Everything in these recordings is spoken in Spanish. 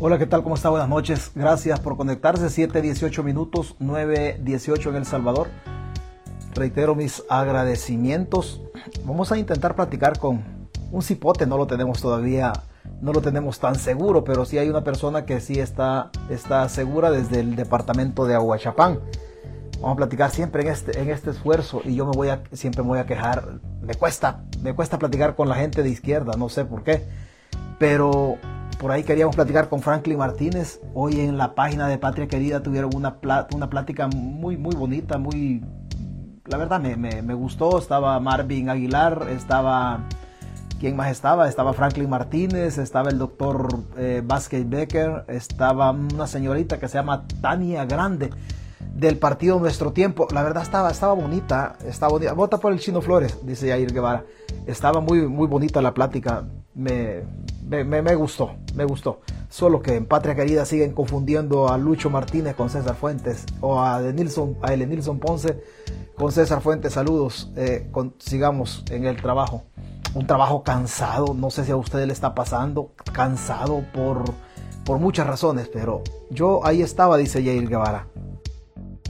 Hola, ¿qué tal? ¿Cómo está? Buenas noches. Gracias por conectarse. 7.18 minutos, 9.18 en El Salvador. Reitero mis agradecimientos. Vamos a intentar platicar con un cipote, no lo tenemos todavía, no lo tenemos tan seguro, pero sí hay una persona que sí está, está segura desde el departamento de Aguachapán. Vamos a platicar siempre en este, en este esfuerzo y yo me voy a, siempre me voy a quejar. Me cuesta, me cuesta platicar con la gente de izquierda, no sé por qué. Pero por ahí queríamos platicar con Franklin Martínez. Hoy en la página de Patria Querida tuvieron una, una plática muy, muy bonita, muy... La verdad me, me, gustó. Estaba Marvin Aguilar, estaba... ¿Quién más estaba? Estaba Franklin Martínez, estaba el doctor eh, Vázquez Becker, estaba una señorita que se llama Tania Grande del partido Nuestro Tiempo. La verdad estaba, estaba bonita, estaba bonita. Vota por el Chino Flores, dice Jair Guevara. Estaba muy, muy bonita la plática. Me, me, gustó, me gustó. Solo que en Patria Querida siguen confundiendo a Lucho Martínez con César Fuentes o a, de Nilson, a Nilson Ponce con César Fuentes. Saludos, eh, sigamos en el trabajo. Un trabajo cansado, no sé si a usted le está pasando, cansado por, por muchas razones, pero yo ahí estaba, dice Jair Guevara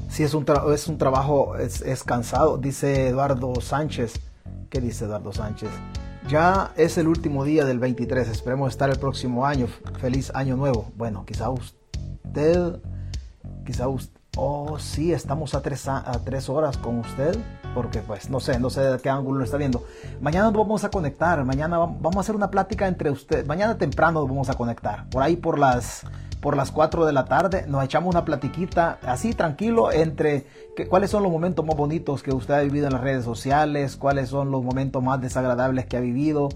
si es un, es un trabajo, es, es, cansado, dice Eduardo Sánchez. ¿Qué dice Eduardo Sánchez? Ya es el último día del 23, esperemos estar el próximo año. Feliz año nuevo. Bueno, quizá usted, quizá usted, oh sí, estamos a tres, a, tres horas con usted, porque pues no sé, no sé de qué ángulo lo está viendo. Mañana nos vamos a conectar, mañana vamos a hacer una plática entre usted, mañana temprano nos vamos a conectar, por ahí por las por las 4 de la tarde, nos echamos una platiquita así tranquilo entre cuáles son los momentos más bonitos que usted ha vivido en las redes sociales, cuáles son los momentos más desagradables que ha vivido,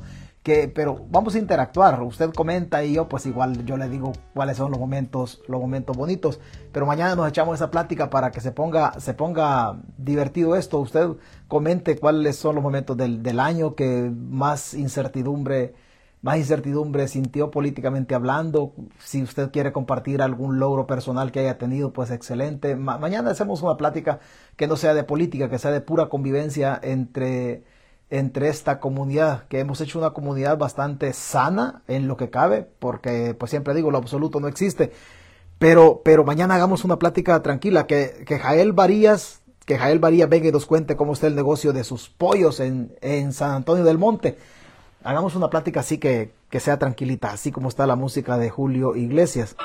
que, pero vamos a interactuar, usted comenta y yo pues igual yo le digo cuáles son los momentos, los momentos bonitos, pero mañana nos echamos esa plática para que se ponga, se ponga divertido esto, usted comente cuáles son los momentos del, del año que más incertidumbre más incertidumbre sintió políticamente hablando. Si usted quiere compartir algún logro personal que haya tenido, pues excelente. mañana hacemos una plática que no sea de política, que sea de pura convivencia entre, entre esta comunidad, que hemos hecho una comunidad bastante sana en lo que cabe, porque pues siempre digo, lo absoluto no existe. Pero, pero mañana hagamos una plática tranquila, que, que Jael Varías, que Jael Varías venga y nos cuente cómo está el negocio de sus pollos en, en San Antonio del Monte hagamos una plática así que, que sea tranquilita, así como está la música de Julio Iglesias.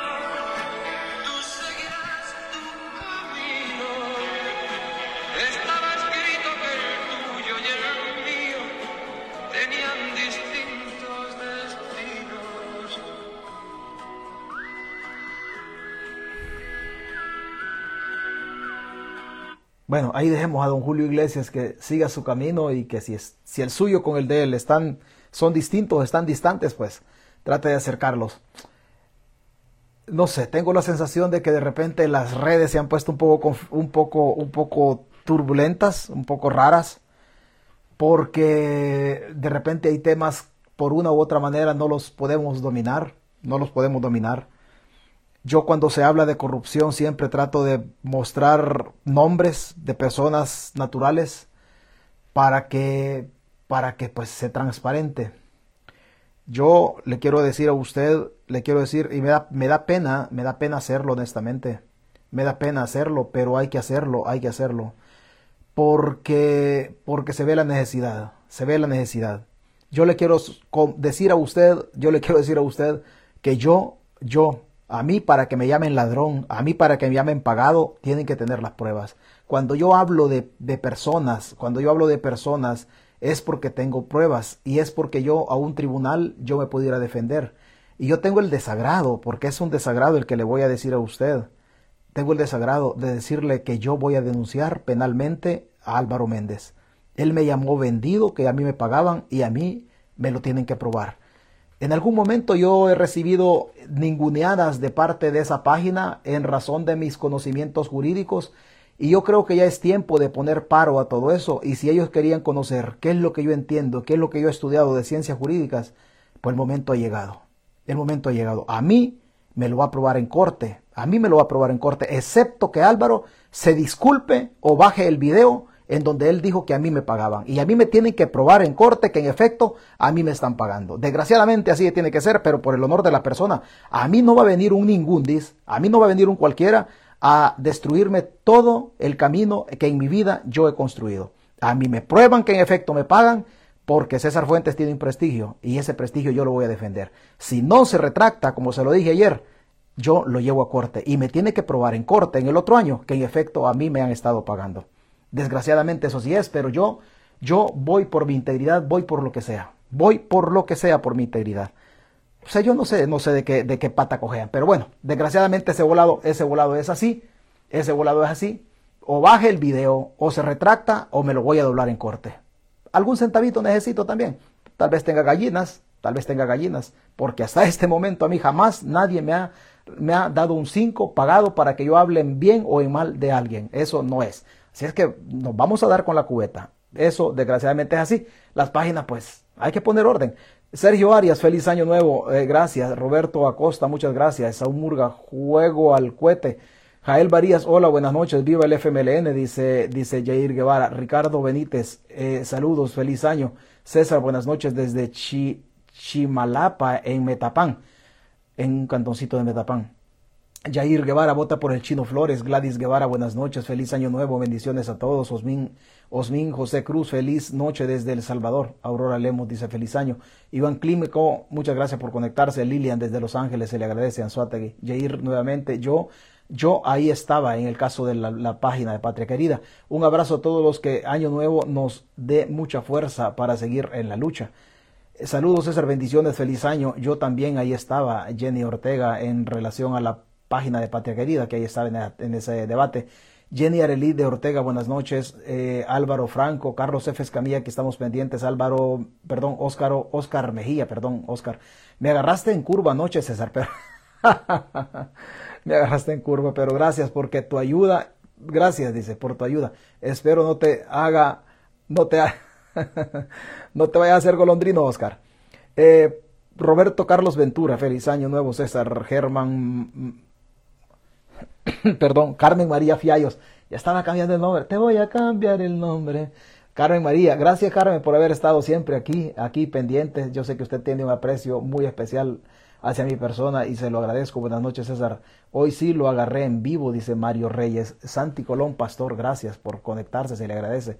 Bueno, ahí dejemos a don Julio Iglesias que siga su camino y que si, es, si el suyo con el de él están son distintos, están distantes, pues trate de acercarlos. No sé, tengo la sensación de que de repente las redes se han puesto un poco, un poco, un poco turbulentas, un poco raras, porque de repente hay temas por una u otra manera no los podemos dominar, no los podemos dominar. Yo cuando se habla de corrupción siempre trato de mostrar nombres de personas naturales para que para que pues sea transparente. Yo le quiero decir a usted, le quiero decir, y me da, me da pena, me da pena hacerlo honestamente, me da pena hacerlo, pero hay que hacerlo, hay que hacerlo, porque, porque se ve la necesidad, se ve la necesidad. Yo le quiero decir a usted, yo le quiero decir a usted que yo, yo, a mí para que me llamen ladrón, a mí para que me llamen pagado, tienen que tener las pruebas. Cuando yo hablo de, de personas, cuando yo hablo de personas es porque tengo pruebas y es porque yo a un tribunal yo me pudiera defender. Y yo tengo el desagrado, porque es un desagrado el que le voy a decir a usted. Tengo el desagrado de decirle que yo voy a denunciar penalmente a Álvaro Méndez. Él me llamó vendido, que a mí me pagaban y a mí me lo tienen que probar. En algún momento yo he recibido ninguneadas de parte de esa página en razón de mis conocimientos jurídicos y yo creo que ya es tiempo de poner paro a todo eso. Y si ellos querían conocer qué es lo que yo entiendo, qué es lo que yo he estudiado de ciencias jurídicas, pues el momento ha llegado. El momento ha llegado. A mí me lo va a probar en corte. A mí me lo va a probar en corte, excepto que Álvaro se disculpe o baje el video en donde él dijo que a mí me pagaban. Y a mí me tienen que probar en corte que en efecto a mí me están pagando. Desgraciadamente así tiene que ser, pero por el honor de la persona, a mí no va a venir un ningundis, a mí no va a venir un cualquiera a destruirme todo el camino que en mi vida yo he construido. A mí me prueban que en efecto me pagan porque César Fuentes tiene un prestigio y ese prestigio yo lo voy a defender. Si no se retracta, como se lo dije ayer, yo lo llevo a corte y me tiene que probar en corte en el otro año que en efecto a mí me han estado pagando. Desgraciadamente eso sí es, pero yo, yo voy por mi integridad, voy por lo que sea. Voy por lo que sea por mi integridad. O sea, yo no sé, no sé de qué, de qué pata cojean, pero bueno, desgraciadamente ese volado, ese volado es así, ese volado es así. O baje el video, o se retracta, o me lo voy a doblar en corte. Algún centavito necesito también. Tal vez tenga gallinas, tal vez tenga gallinas, porque hasta este momento a mí jamás nadie me ha, me ha dado un 5 pagado para que yo hable en bien o en mal de alguien. Eso no es. Si es que nos vamos a dar con la cubeta. Eso desgraciadamente es así. Las páginas, pues, hay que poner orden. Sergio Arias, feliz año nuevo. Eh, gracias. Roberto Acosta, muchas gracias. Saúl Murga, juego al cohete. Jael Varías, hola, buenas noches. Viva el FMLN, dice, dice Jair Guevara. Ricardo Benítez, eh, saludos, feliz año. César, buenas noches desde Chimalapa, en Metapán, en un cantoncito de Metapán. Jair Guevara vota por el Chino Flores. Gladys Guevara, buenas noches. Feliz año nuevo. Bendiciones a todos. Osmin, Osmin José Cruz, feliz noche desde El Salvador. Aurora Lemos dice feliz año. Iván Clímico, muchas gracias por conectarse. Lilian desde Los Ángeles, se le agradece. Anzuategui. Jair nuevamente. Yo, yo ahí estaba en el caso de la, la, página de Patria Querida. Un abrazo a todos los que año nuevo nos dé mucha fuerza para seguir en la lucha. Saludos César, bendiciones, feliz año. Yo también ahí estaba, Jenny Ortega, en relación a la página de Patria Querida, que ahí estaba en, ese debate. Jenny Arelí de Ortega, buenas noches. Eh, Álvaro Franco, Carlos F. Escamilla, que estamos pendientes. Álvaro, perdón, Óscar, Óscar Mejía, perdón, Óscar. Me agarraste en curva anoche, César, pero. me agarraste en curva, pero gracias porque tu ayuda, gracias, dice, por tu ayuda. Espero no te haga, no te, no te vaya a hacer golondrino, Óscar. Eh, Roberto Carlos Ventura, feliz año nuevo, César Germán perdón, Carmen María Fiallos, ya estaba cambiando el nombre, te voy a cambiar el nombre. Carmen María, gracias Carmen por haber estado siempre aquí, aquí pendiente. Yo sé que usted tiene un aprecio muy especial hacia mi persona y se lo agradezco. Buenas noches César. Hoy sí lo agarré en vivo, dice Mario Reyes. Santi Colón, pastor, gracias por conectarse, se le agradece.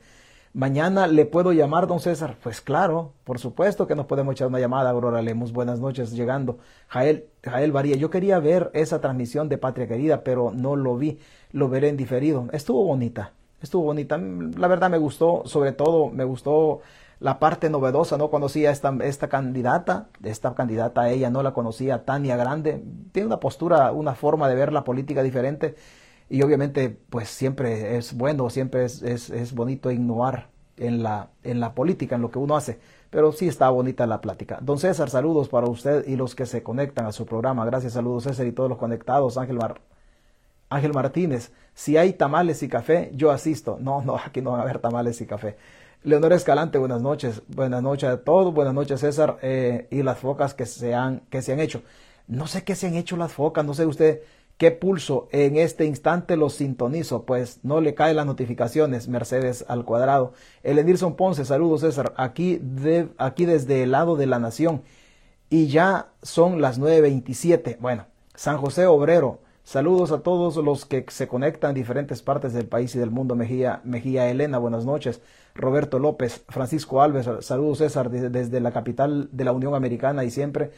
Mañana le puedo llamar, don César. Pues claro, por supuesto que nos podemos echar una llamada, Aurora Lemos. Buenas noches, llegando. Jael, Jael Varía. Yo quería ver esa transmisión de Patria Querida, pero no lo vi. Lo veré en diferido. Estuvo bonita, estuvo bonita. La verdad me gustó, sobre todo me gustó la parte novedosa. No conocía esta, esta candidata, esta candidata ella no la conocía, Tania Grande. Tiene una postura, una forma de ver la política diferente y obviamente, pues siempre es bueno, siempre es, es, es, bonito innovar en la, en la política, en lo que uno hace. Pero sí está bonita la plática. Don César, saludos para usted y los que se conectan a su programa. Gracias, saludos César y todos los conectados. Ángel, Mar Ángel Martínez, si hay tamales y café, yo asisto. No, no, aquí no van a haber tamales y café. Leonor Escalante, buenas noches. Buenas noches a todos. Buenas noches, César. Eh, y las focas que se, han, que se han hecho. No sé qué se han hecho las focas, no sé usted ¿Qué pulso en este instante los sintonizo? Pues no le caen las notificaciones, Mercedes al cuadrado. Elenilson Ponce, saludos César, aquí, de, aquí desde el lado de la nación. Y ya son las 9.27. Bueno, San José Obrero, saludos a todos los que se conectan en diferentes partes del país y del mundo. Mejía, Mejía Elena, buenas noches. Roberto López, Francisco Alves, saludos César desde la capital de la Unión Americana y siempre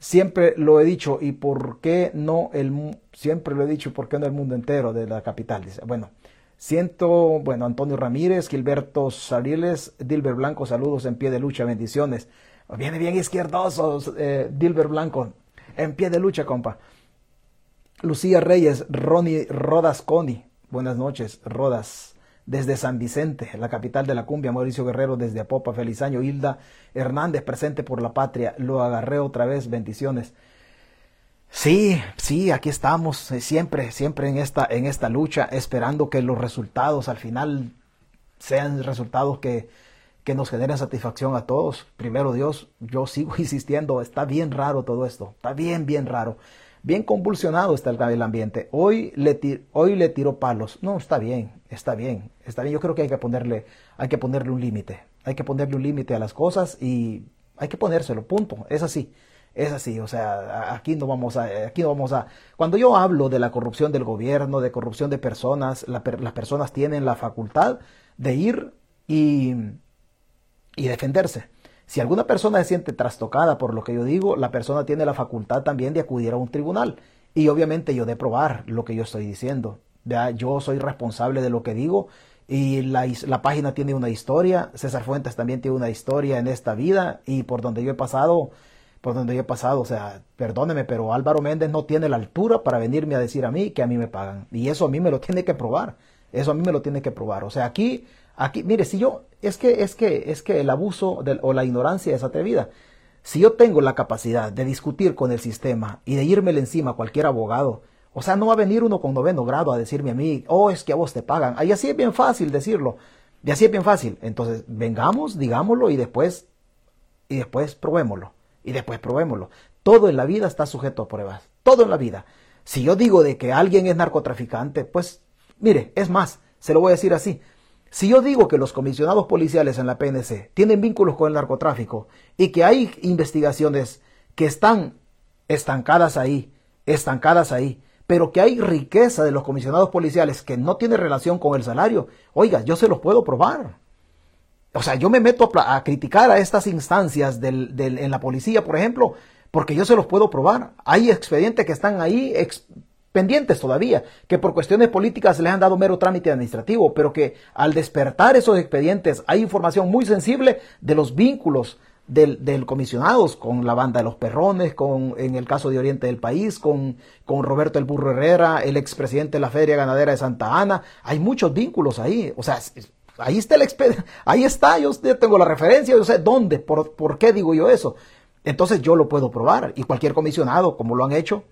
Siempre lo he dicho, y por qué no el siempre lo he dicho, por qué no el mundo entero de la capital. Dice, bueno, siento, bueno, Antonio Ramírez, Gilberto Sariles, Dilber Blanco, saludos en pie de lucha, bendiciones. Viene bien izquierdoso, eh, Dilber Blanco, en pie de lucha, compa. Lucía Reyes, Ronnie Rodas Coni, buenas noches, Rodas desde San Vicente, la capital de la cumbia, Mauricio Guerrero desde Apopa, feliz año, Hilda Hernández presente por la patria, lo agarré otra vez, bendiciones. Sí, sí, aquí estamos, eh, siempre, siempre en esta, en esta lucha, esperando que los resultados al final sean resultados que, que nos generen satisfacción a todos. Primero Dios, yo sigo insistiendo, está bien raro todo esto, está bien, bien raro. Bien convulsionado está el, ambiente. Hoy le, hoy le tiró palos. No, está bien, está bien, está bien. Yo creo que hay que ponerle, hay que ponerle un límite. Hay que ponerle un límite a las cosas y hay que ponérselo, punto. Es así. Es así, o sea, aquí no vamos a, aquí no vamos a. Cuando yo hablo de la corrupción del gobierno, de corrupción de personas, las personas tienen la facultad de ir y, y defenderse. Si alguna persona se siente trastocada por lo que yo digo, la persona tiene la facultad también de acudir a un tribunal. Y obviamente yo de probar lo que yo estoy diciendo. Yo soy responsable de lo que digo y la, la, página tiene una historia. César Fuentes también tiene una historia en esta vida y por donde yo he pasado, por donde yo he pasado, o sea, perdóneme, pero Álvaro Méndez no tiene la altura para venirme a decir a mí que a mí me pagan. Y eso a mí me lo tiene que probar. Eso a mí me lo tiene que probar. O sea, aquí Aquí, mire, si yo, es que, es que, es que el abuso o la ignorancia es atrevida. Si yo tengo la capacidad de discutir con el sistema y de irme encima a cualquier abogado, o sea, no va a venir uno con noveno grado a decirme a mí, oh, es que a vos te pagan. Ahí así es bien fácil decirlo. Y así es bien fácil. Entonces, vengamos, digámoslo y después, y después probémoslo. Y después probémoslo. Todo en la vida está sujeto a pruebas. Todo en la vida. Si yo digo de que alguien es narcotraficante, pues, mire, es más, se lo voy a decir así. Si yo digo que los comisionados policiales en la PNC tienen vínculos con el narcotráfico y que hay investigaciones que están estancadas ahí, estancadas ahí, pero que hay riqueza de los comisionados policiales que no tiene relación con el salario, oiga, yo se los puedo probar. O sea, yo me meto a, criticar a estas instancias en la policía, por ejemplo, porque yo se los puedo probar. Hay expedientes que están ahí pendientes todavía, que por cuestiones políticas les han dado mero trámite administrativo, pero que al despertar esos expedientes hay información muy sensible de los vínculos del, del comisionados con la banda de los perrones, con, en el caso de Oriente del País, con, con Roberto el Burro Herrera, el expresidente de la Feria Ganadera de Santa Ana. Hay muchos vínculos ahí. O sea, ahí está el expediente, ahí está, yo tengo la referencia, yo sé dónde, por, por qué digo yo eso. Entonces yo lo puedo probar y cualquier comisionado, como lo han hecho,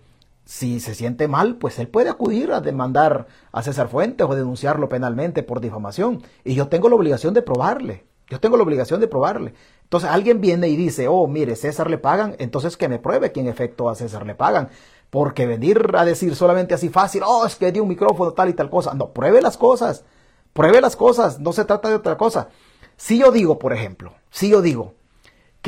si se siente mal, pues él puede acudir a demandar a César Fuentes o denunciarlo penalmente por difamación. Y yo tengo la obligación de probarle. Yo tengo la obligación de probarle. Entonces alguien viene y dice, oh, mire, César le pagan, entonces que me pruebe que en efecto a César le pagan. Porque venir a decir solamente así fácil, oh, es que dio un micrófono tal y tal cosa. No, pruebe las cosas. Pruebe las cosas. No se trata de otra cosa. Si yo digo, por ejemplo, si yo digo,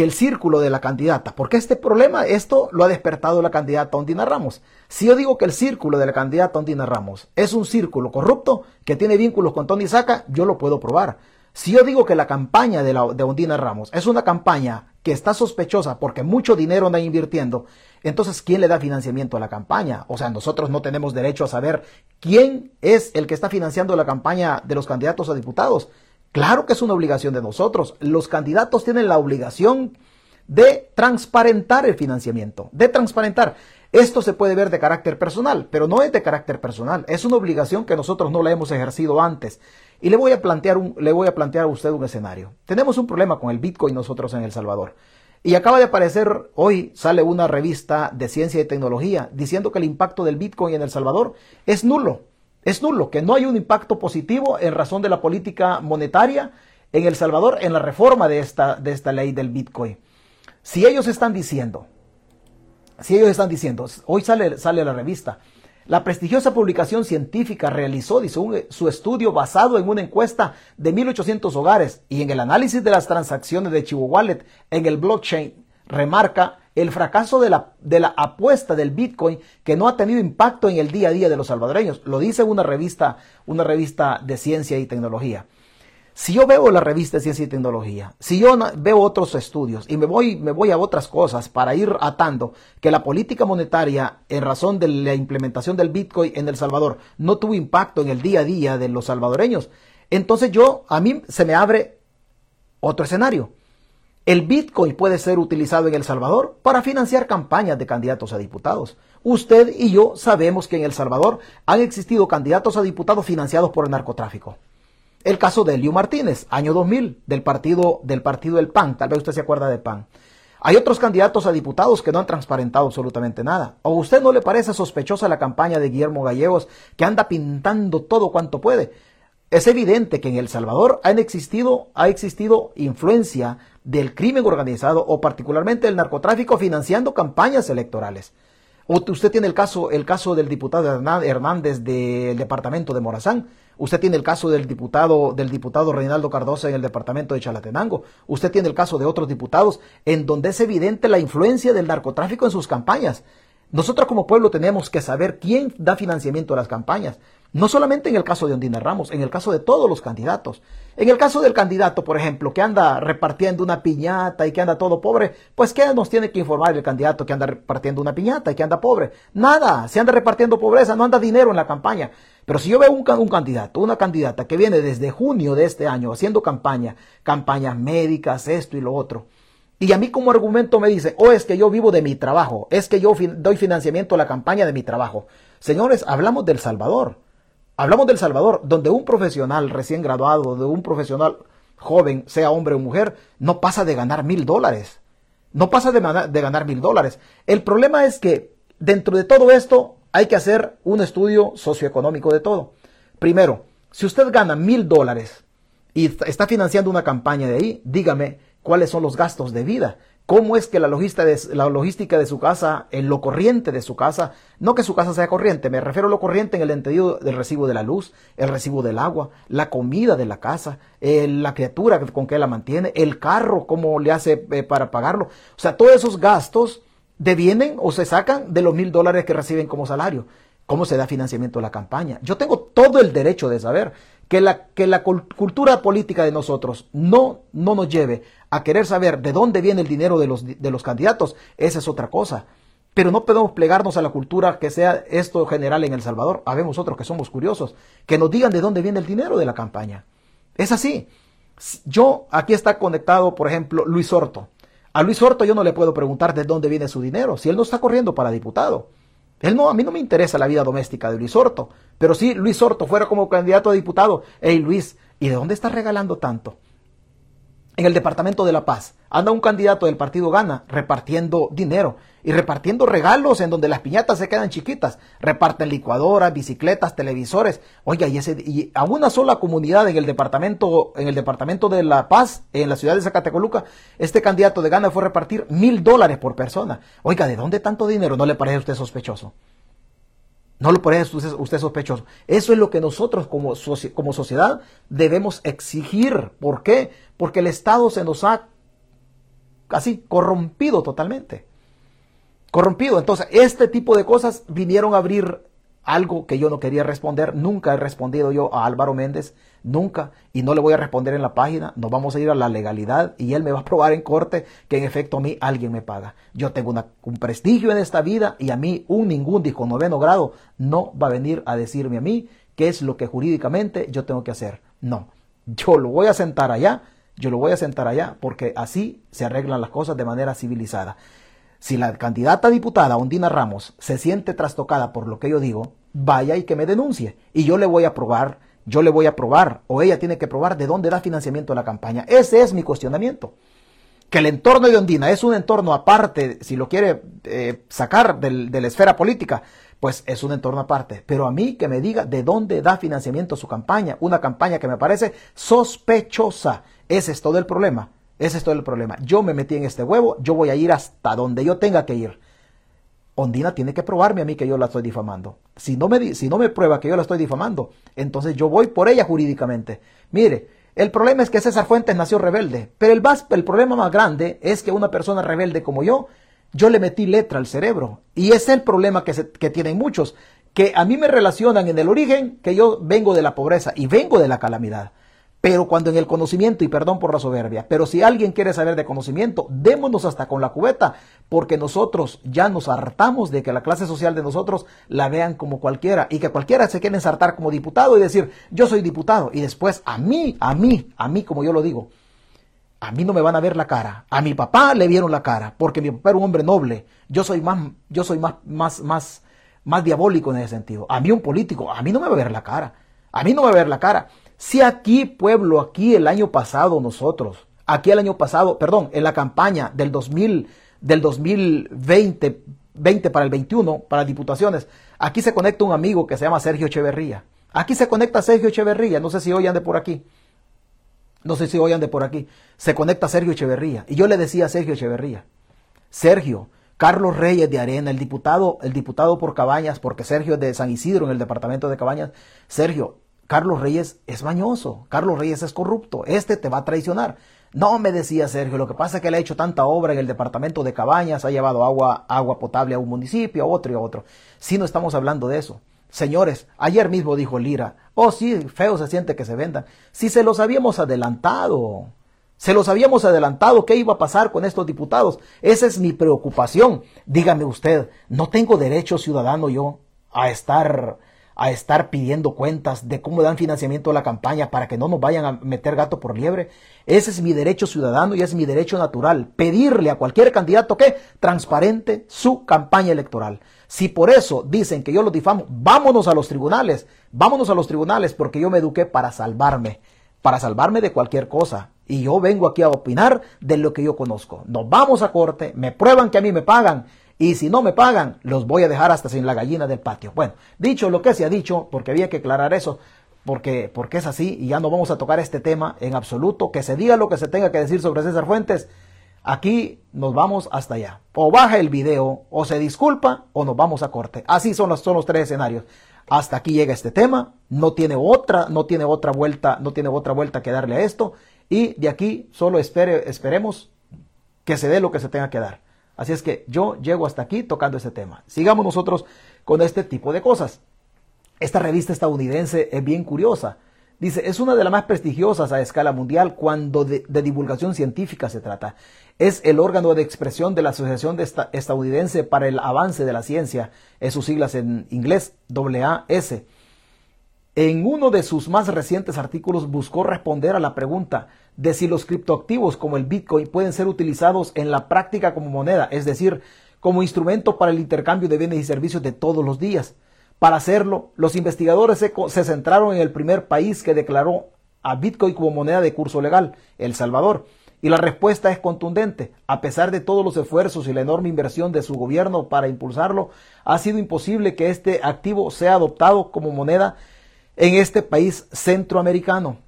que el círculo de la candidata, porque este problema, esto lo ha despertado la candidata Ondina Ramos. Si yo digo que el círculo de la candidata Ondina Ramos es un círculo corrupto que tiene vínculos con Tony Saca, yo lo puedo probar. Si yo digo que la campaña de, la, de Ondina Ramos es una campaña que está sospechosa porque mucho dinero anda invirtiendo, entonces ¿quién le da financiamiento a la campaña? O sea, nosotros no tenemos derecho a saber quién es el que está financiando la campaña de los candidatos a diputados. Claro que es una obligación de nosotros. Los candidatos tienen la obligación de transparentar el financiamiento, de transparentar. Esto se puede ver de carácter personal, pero no es de carácter personal, es una obligación que nosotros no la hemos ejercido antes. Y le voy a plantear un, le voy a plantear a usted un escenario. Tenemos un problema con el Bitcoin nosotros en El Salvador. Y acaba de aparecer hoy, sale una revista de ciencia y tecnología diciendo que el impacto del Bitcoin en El Salvador es nulo es nulo, que no hay un impacto positivo en razón de la política monetaria en El Salvador en la reforma de esta, de esta ley del Bitcoin. Si ellos están diciendo, si ellos están diciendo, hoy sale, sale la revista, la prestigiosa publicación científica realizó su estudio basado en una encuesta de 1.800 hogares y en el análisis de las transacciones de Chivo Wallet en el blockchain remarca el fracaso de la, de la apuesta del Bitcoin que no ha tenido impacto en el día a día de los salvadoreños. Lo dice una revista, una revista de ciencia y tecnología. Si yo veo la revista de ciencia y tecnología, si yo veo otros estudios y me voy, me voy a otras cosas para ir atando que la política monetaria en razón de la implementación del Bitcoin en El Salvador no tuvo impacto en el día a día de los salvadoreños, entonces yo, a mí se me abre otro escenario. El Bitcoin puede ser utilizado en El Salvador para financiar campañas de candidatos a diputados. Usted y yo sabemos que en El Salvador han existido candidatos a diputados financiados por el narcotráfico. El caso de Elio Martínez, año 2000, del partido del partido del PAN, tal vez usted se acuerda de PAN. Hay otros candidatos a diputados que no han transparentado absolutamente nada. ¿O a usted no le parece sospechosa la campaña de Guillermo Gallegos que anda pintando todo cuanto puede? Es evidente que en El Salvador han existido, ha existido influencia del crimen organizado o particularmente el narcotráfico financiando campañas electorales. Usted tiene el caso, el caso del diputado Hernández del departamento de Morazán. Usted tiene el caso del diputado, del diputado Reinaldo Cardosa en el departamento de Chalatenango. Usted tiene el caso de otros diputados en donde es evidente la influencia del narcotráfico en sus campañas. Nosotros como pueblo tenemos que saber quién da financiamiento a las campañas. No solamente en el caso de Ondina Ramos, en el caso de todos los candidatos. En el caso del candidato, por ejemplo, que anda repartiendo una piñata y que anda todo pobre, pues ¿qué nos tiene que informar el candidato que anda repartiendo una piñata y que anda pobre? Nada, si anda repartiendo pobreza, no anda dinero en la campaña. Pero si yo veo un candidato, una candidata que viene desde junio de este año haciendo campaña, campañas médicas, esto y lo otro, y a mí como argumento me dice, oh, es que yo vivo de mi trabajo, es que yo doy financiamiento a la campaña de mi trabajo. Señores, hablamos del Salvador. Hablamos del Salvador, donde un profesional recién graduado, de un profesional joven, sea hombre o mujer, no pasa de ganar mil dólares. No pasa de, de ganar mil dólares. El problema es que dentro de todo esto hay que hacer un estudio socioeconómico de todo. Primero, si usted gana mil dólares y está financiando una campaña de ahí, dígame cuáles son los gastos de vida. ¿Cómo es que la logística, de, la logística de su casa, en lo corriente de su casa, no que su casa sea corriente, me refiero a lo corriente en el entendido del recibo de la luz, el recibo del agua, la comida de la casa, la criatura con que la mantiene, el carro, cómo le hace eh, para pagarlo? O sea, todos esos gastos devienen o se sacan de los mil dólares que reciben como salario. ¿Cómo se da financiamiento a la campaña? Yo tengo todo el derecho de saber que la, que la cultura política de nosotros no, no nos lleve a querer saber de dónde viene el dinero de los, de los candidatos, esa es otra cosa. Pero no podemos plegarnos a la cultura que sea esto general en El Salvador. Habemos otros que somos curiosos, que nos digan de dónde viene el dinero de la campaña. Es así. Yo, aquí está conectado, por ejemplo, Luis Horto. A Luis Horto yo no le puedo preguntar de dónde viene su dinero, si él no está corriendo para diputado. Él no, a mí no me interesa la vida doméstica de Luis Horto, pero si Luis Horto fuera como candidato a diputado, hey Luis, ¿y de dónde estás regalando tanto? En el Departamento de La Paz. Anda un candidato del partido Gana repartiendo dinero y repartiendo regalos en donde las piñatas se quedan chiquitas. Reparten licuadoras, bicicletas, televisores. Oiga, y, ese, y a una sola comunidad en el departamento, en el departamento de La Paz, en la ciudad de Zacatecoluca, este candidato de Gana fue repartir mil dólares por persona. Oiga, ¿de dónde tanto dinero? ¿No le parece a usted sospechoso? No lo parece usted, sospechoso. Eso es lo que nosotros como, como sociedad debemos exigir. ¿Por qué? Porque el Estado se nos ha así corrompido totalmente. Corrompido. Entonces, este tipo de cosas vinieron a abrir algo que yo no quería responder. Nunca he respondido yo a Álvaro Méndez, nunca, y no le voy a responder en la página. Nos vamos a ir a la legalidad y él me va a probar en corte que en efecto a mí alguien me paga. Yo tengo un prestigio en esta vida y a mí un ningún disco noveno grado no va a venir a decirme a mí qué es lo que jurídicamente yo tengo que hacer. No, yo lo voy a sentar allá, yo lo voy a sentar allá porque así se arreglan las cosas de manera civilizada. Si la candidata diputada Ondina Ramos se siente trastocada por lo que yo digo, vaya y que me denuncie. Y yo le voy a probar, yo le voy a probar, o ella tiene que probar de dónde da financiamiento a la campaña. Ese es mi cuestionamiento. Que el entorno de Ondina es un entorno aparte, si lo quiere eh, sacar de la esfera política, pues es un entorno aparte. Pero a mí que me diga de dónde da financiamiento su campaña, una campaña que me parece sospechosa. Ese es todo el problema. Ese es todo el problema. Yo me metí en este huevo, yo voy a ir hasta donde yo tenga que ir. Ondina tiene que probarme a mí que yo la estoy difamando. Si no, me, si no me prueba que yo la estoy difamando, entonces yo voy por ella jurídicamente. Mire, el problema es que César Fuentes nació rebelde, pero el, el problema más grande es que una persona rebelde como yo, yo le metí letra al cerebro. Y es el problema que, que tienen muchos, que a mí me relacionan en el origen que yo vengo de la pobreza y vengo de la calamidad. Pero cuando en el conocimiento, y perdón por la soberbia, pero si alguien quiere saber de conocimiento, démonos hasta con la cubeta, porque nosotros ya nos hartamos de que la clase social de nosotros la vean como cualquiera y que cualquiera se quiera ensartar como diputado y decir, yo soy diputado, y después a mí, a mí, a mí, como yo lo digo, a mí no me van a ver la cara. A mi papá le vieron la cara, porque mi papá era un hombre noble. Yo soy más, yo soy más, más, más, más diabólico en ese sentido. A mí un político, a mí no me va a ver la cara. A mí no me va a ver la cara. Si aquí, pueblo, aquí el año pasado nosotros, aquí el año pasado, perdón, en la campaña del 2000, del 2020, 20 para el 21, para diputaciones, aquí se conecta un amigo que se llama Sergio Echeverría. Aquí se conecta Sergio Echeverría, no sé si oyan de por aquí. No sé si oyan de por aquí. Se conecta Sergio Echeverría. Y yo le decía a Sergio Echeverría, Sergio, Carlos Reyes de Arena, el diputado, el diputado por Cabañas, porque Sergio es de San Isidro en el departamento de Cabañas. Sergio, Carlos Reyes es mañoso, Carlos Reyes es corrupto, este te va a traicionar. No, me decía Sergio, lo que pasa es que le ha hecho tanta obra en el departamento de Cabañas, ha llevado agua, agua potable a un municipio, a otro y a otro. Si no estamos hablando de eso. Señores, ayer mismo dijo Lira, oh sí, feo se siente que se vendan. Si se los habíamos adelantado, se los habíamos adelantado qué iba a pasar con estos diputados. Esa es mi preocupación. Dígame usted, ¿no tengo derecho ciudadano yo a estar a estar pidiendo cuentas de cómo dan financiamiento a la campaña para que no nos vayan a meter gato por liebre. Ese es mi derecho ciudadano y es mi derecho natural. Pedirle a cualquier candidato que transparente su campaña electoral. Si por eso dicen que yo los difamo, vámonos a los tribunales, vámonos a los tribunales porque yo me eduqué para salvarme, para salvarme de cualquier cosa. Y yo vengo aquí a opinar de lo que yo conozco. Nos vamos a corte, me prueban que a mí me pagan y si no me pagan, los voy a dejar hasta sin la gallina del patio. Bueno, dicho lo que se ha dicho, porque había que aclarar eso, porque, porque es así y ya no vamos a tocar este tema en absoluto, que se diga lo que se tenga que decir sobre César Fuentes. Aquí nos vamos hasta allá. O baja el video, o se disculpa, o nos vamos a corte. Así son los, son los tres escenarios. Hasta aquí llega este tema. No tiene otra, no tiene otra vuelta, no tiene otra vuelta que darle a esto. Y de aquí solo espere, esperemos que se dé lo que se tenga que dar. Así es que yo llego hasta aquí tocando este tema. Sigamos nosotros con este tipo de cosas. Esta revista estadounidense es bien curiosa. Dice, es una de las más prestigiosas a escala mundial cuando de, divulgación científica se trata. Es el órgano de expresión de la Asociación Estadounidense para el Avance de la Ciencia, es sus siglas en inglés, AAS. En uno de sus más recientes artículos buscó responder a la pregunta de si los criptoactivos como el Bitcoin pueden ser utilizados en la práctica como moneda, es decir, como instrumento para el intercambio de bienes y servicios de todos los días. Para hacerlo, los investigadores se, se centraron en el primer país que declaró a Bitcoin como moneda de curso legal, El Salvador. Y la respuesta es contundente. A pesar de todos los esfuerzos y la enorme inversión de su gobierno para impulsarlo, ha sido imposible que este activo sea adoptado como moneda en este país centroamericano.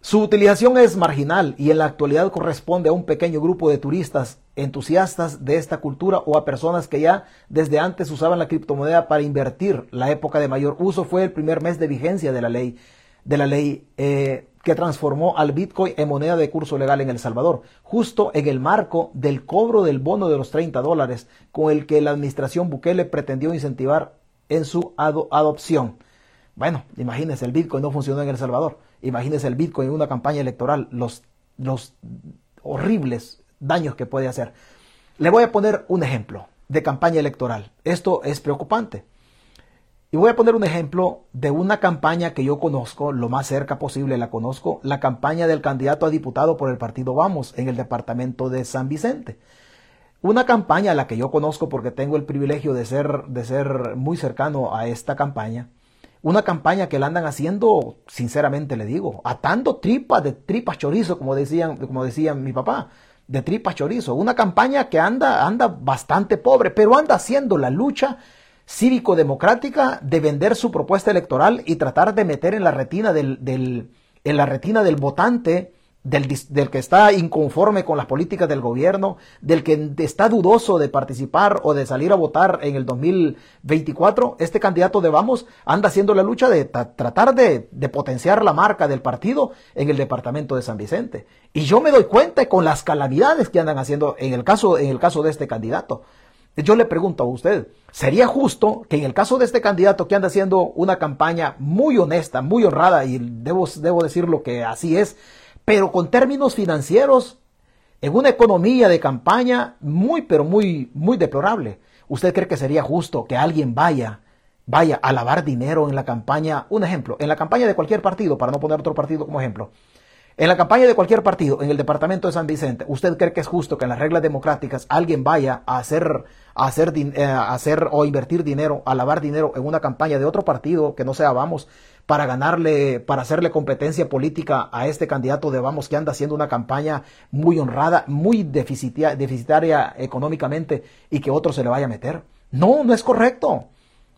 Su utilización es marginal y en la actualidad corresponde a un pequeño grupo de turistas entusiastas de esta cultura o a personas que ya desde antes usaban la criptomoneda para invertir. La época de mayor uso fue el primer mes de vigencia de la ley, de la ley eh, que transformó al Bitcoin en moneda de curso legal en El Salvador, justo en el marco del cobro del bono de los 30 dólares con el que la administración Bukele pretendió incentivar en su adopción. Bueno, imagínense, el Bitcoin no funcionó en El Salvador. Imagínense el Bitcoin en una campaña electoral, los, los horribles daños que puede hacer. Le voy a poner un ejemplo de campaña electoral. Esto es preocupante. Y voy a poner un ejemplo de una campaña que yo conozco, lo más cerca posible la conozco, la campaña del candidato a diputado por el partido Vamos en el departamento de San Vicente. Una campaña a la que yo conozco porque tengo el privilegio de ser, de ser muy cercano a esta campaña una campaña que la andan haciendo, sinceramente le digo, atando tripas de tripas chorizo, como decían, como decían mi papá, de tripas chorizo. Una campaña que anda, anda bastante pobre, pero anda haciendo la lucha cívico-democrática de vender su propuesta electoral y tratar de meter en la retina del, del en la retina del votante del, que está inconforme con las políticas del gobierno, del que está dudoso de participar o de salir a votar en el 2024, este candidato de Vamos anda haciendo la lucha de tratar de, potenciar la marca del partido en el departamento de San Vicente. Y yo me doy cuenta con las calamidades que andan haciendo en el caso, en el caso de este candidato. Yo le pregunto a usted, ¿sería justo que en el caso de este candidato que anda haciendo una campaña muy honesta, muy honrada, y debo, debo decir lo que así es, pero con términos financieros, en una economía de campaña muy, pero muy, muy deplorable. ¿Usted cree que sería justo que alguien vaya, vaya a lavar dinero en la campaña? Un ejemplo, en la campaña de cualquier partido, para no poner otro partido como ejemplo. En la campaña de cualquier partido, en el departamento de San Vicente, ¿usted cree que es justo que en las reglas democráticas alguien vaya a hacer, a hacer, eh, a hacer o invertir dinero, a lavar dinero en una campaña de otro partido que no sea Vamos, para ganarle, para hacerle competencia política a este candidato de Vamos que anda haciendo una campaña muy honrada, muy deficitaria, deficitaria económicamente y que otro se le vaya a meter. No, no es correcto.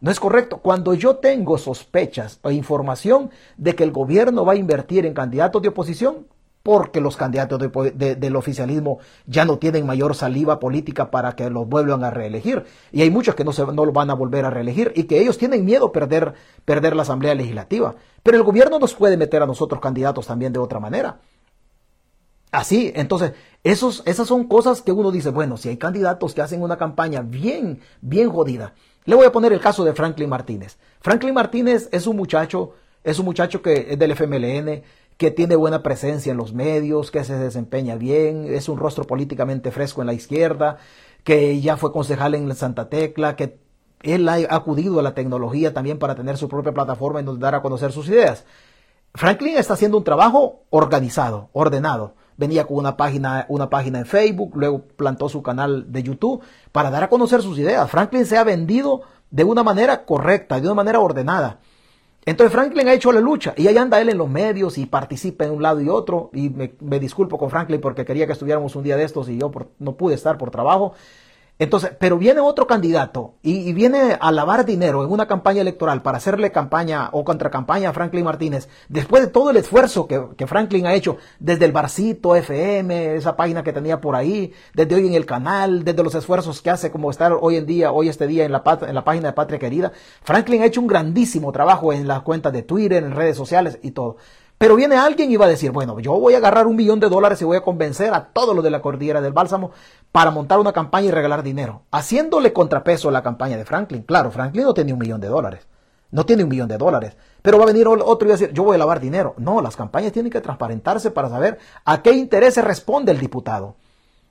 No es correcto. Cuando yo tengo sospechas o información de que el gobierno va a invertir en candidatos de oposición, porque los candidatos del oficialismo ya no tienen mayor saliva política para que los vuelvan a reelegir. Y hay muchos que no, se, no lo van a volver a reelegir y que ellos tienen miedo perder, perder la Asamblea Legislativa. Pero el gobierno nos puede meter a nosotros candidatos también de otra manera. Así, entonces, esos, esas son cosas que uno dice, bueno, si hay candidatos que hacen una campaña bien, bien jodida. Le voy a poner el caso de Franklin Martínez. Franklin Martínez es un muchacho, es un muchacho que es del FMLN, que tiene buena presencia en los medios, que se desempeña bien, es un rostro políticamente fresco en la izquierda, que ya fue concejal en Santa Tecla, que él ha acudido a la tecnología también para tener su propia plataforma en donde dar a conocer sus ideas. Franklin está haciendo un trabajo organizado, ordenado. Venía con una página, una página en Facebook, luego plantó su canal de YouTube para dar a conocer sus ideas. Franklin se ha vendido de una manera correcta, de una manera ordenada. Entonces Franklin ha hecho la lucha y ahí anda él en los medios y participa en un lado y otro. Y me, me disculpo con Franklin porque quería que estuviéramos un día de estos y yo no pude estar por trabajo. Entonces, pero viene otro candidato y, viene a lavar dinero en una campaña electoral para hacerle campaña o contracampaña a Franklin Martínez, después de todo el esfuerzo que, Franklin ha hecho desde el Barcito FM, esa página que tenía por ahí, desde hoy en el canal, desde los esfuerzos que hace como estar hoy en día, hoy este día en la, en la página de Patria Querida, Franklin ha hecho un grandísimo trabajo en las cuentas de Twitter, en redes sociales y todo. Pero viene alguien y va a decir, bueno, yo voy a agarrar un millón de dólares y voy a convencer a todos los de la cordillera del Bálsamo para montar una campaña y regalar dinero, haciéndole contrapeso a la campaña de Franklin. Claro, Franklin no tiene un millón de dólares, no tiene un millón de dólares, pero va a venir otro y va a decir, yo voy a lavar dinero. No, las campañas tienen que transparentarse para saber a qué intereses responde el diputado.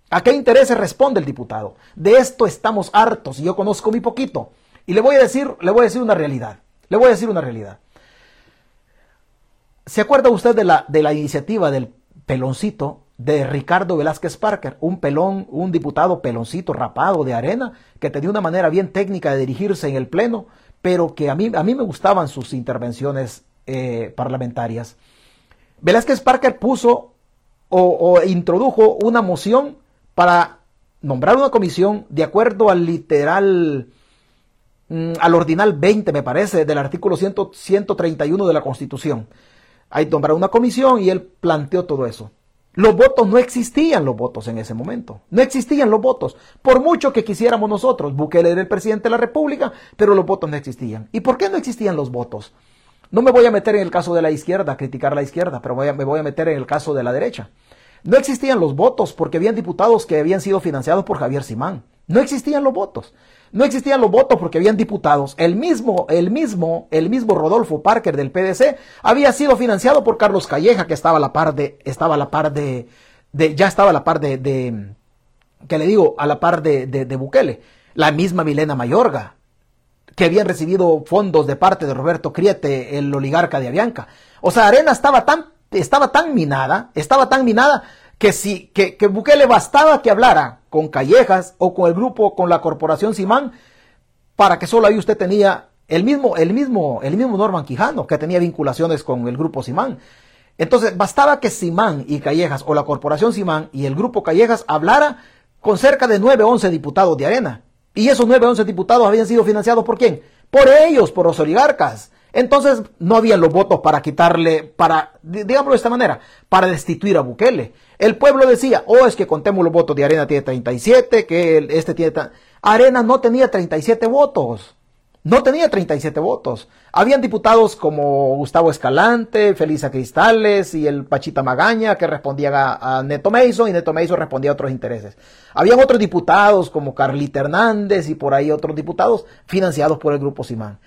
¿A qué intereses responde el diputado? De esto estamos hartos y yo conozco muy poquito. Y le voy a decir, le voy a decir una realidad. Le voy a decir una realidad. ¿Se acuerda usted de la, de la iniciativa del peloncito de Ricardo Velázquez Parker? Un pelón, un diputado peloncito rapado de arena que tenía una manera bien técnica de dirigirse en el pleno, pero que a mí, a mí me gustaban sus intervenciones eh, parlamentarias. Velázquez Parker puso o, introdujo una moción para nombrar una comisión de acuerdo al literal, mm, al ordinal 20, me parece, del artículo 131 de la Constitución. Hay nombrar una comisión y él planteó todo eso. Los votos no existían los votos en ese momento. No existían los votos. Por mucho que quisiéramos nosotros. Bukele era el presidente de la República, pero los votos no existían. ¿Y por qué no existían los votos? No me voy a meter en el caso de la izquierda, a criticar a la izquierda, pero me voy a meter en el caso de la derecha. No existían los votos porque habían diputados que habían sido financiados por Javier Simán. No existían los votos. No existían los votos porque habían diputados. El mismo, el mismo, el mismo Rodolfo Parker del PDC había sido financiado por Carlos Calleja, que estaba a la par de, estaba a la par de, ya estaba a la par de, de, que le digo, a la par de, de, de Bukele. La misma Milena Mayorga, que habían recibido fondos de parte de Roberto Criete, el oligarca de Avianca. O sea, Arena estaba tan, estaba tan minada, estaba tan minada que si, que, que Bukele bastaba que hablara con Callejas o con el grupo, con la corporación Simán, para que solo ahí usted tenía el mismo, el mismo, el mismo Norman Quijano, que tenía vinculaciones con el grupo Simán. Entonces, bastaba que Simán y Callejas, o la corporación Simán y el grupo Callejas, hablara con cerca de 9 11 diputados de arena. Y esos 9 11 diputados habían sido financiados por quién? Por ellos, por los oligarcas. Entonces no habían los votos para quitarle, para, digámoslo de esta manera, para destituir a Bukele. El pueblo decía, oh, es que contemos los votos de Arena tiene 37, que este tiene... Arena no tenía 37 votos. No tenía 37 votos. Habían diputados como Gustavo Escalante, Felisa Cristales y el Pachita Magaña que respondían a, Neto Mason y Neto Mason respondía a otros intereses. Habían otros diputados como Carlita Hernández y por ahí otros diputados financiados por el Grupo Simán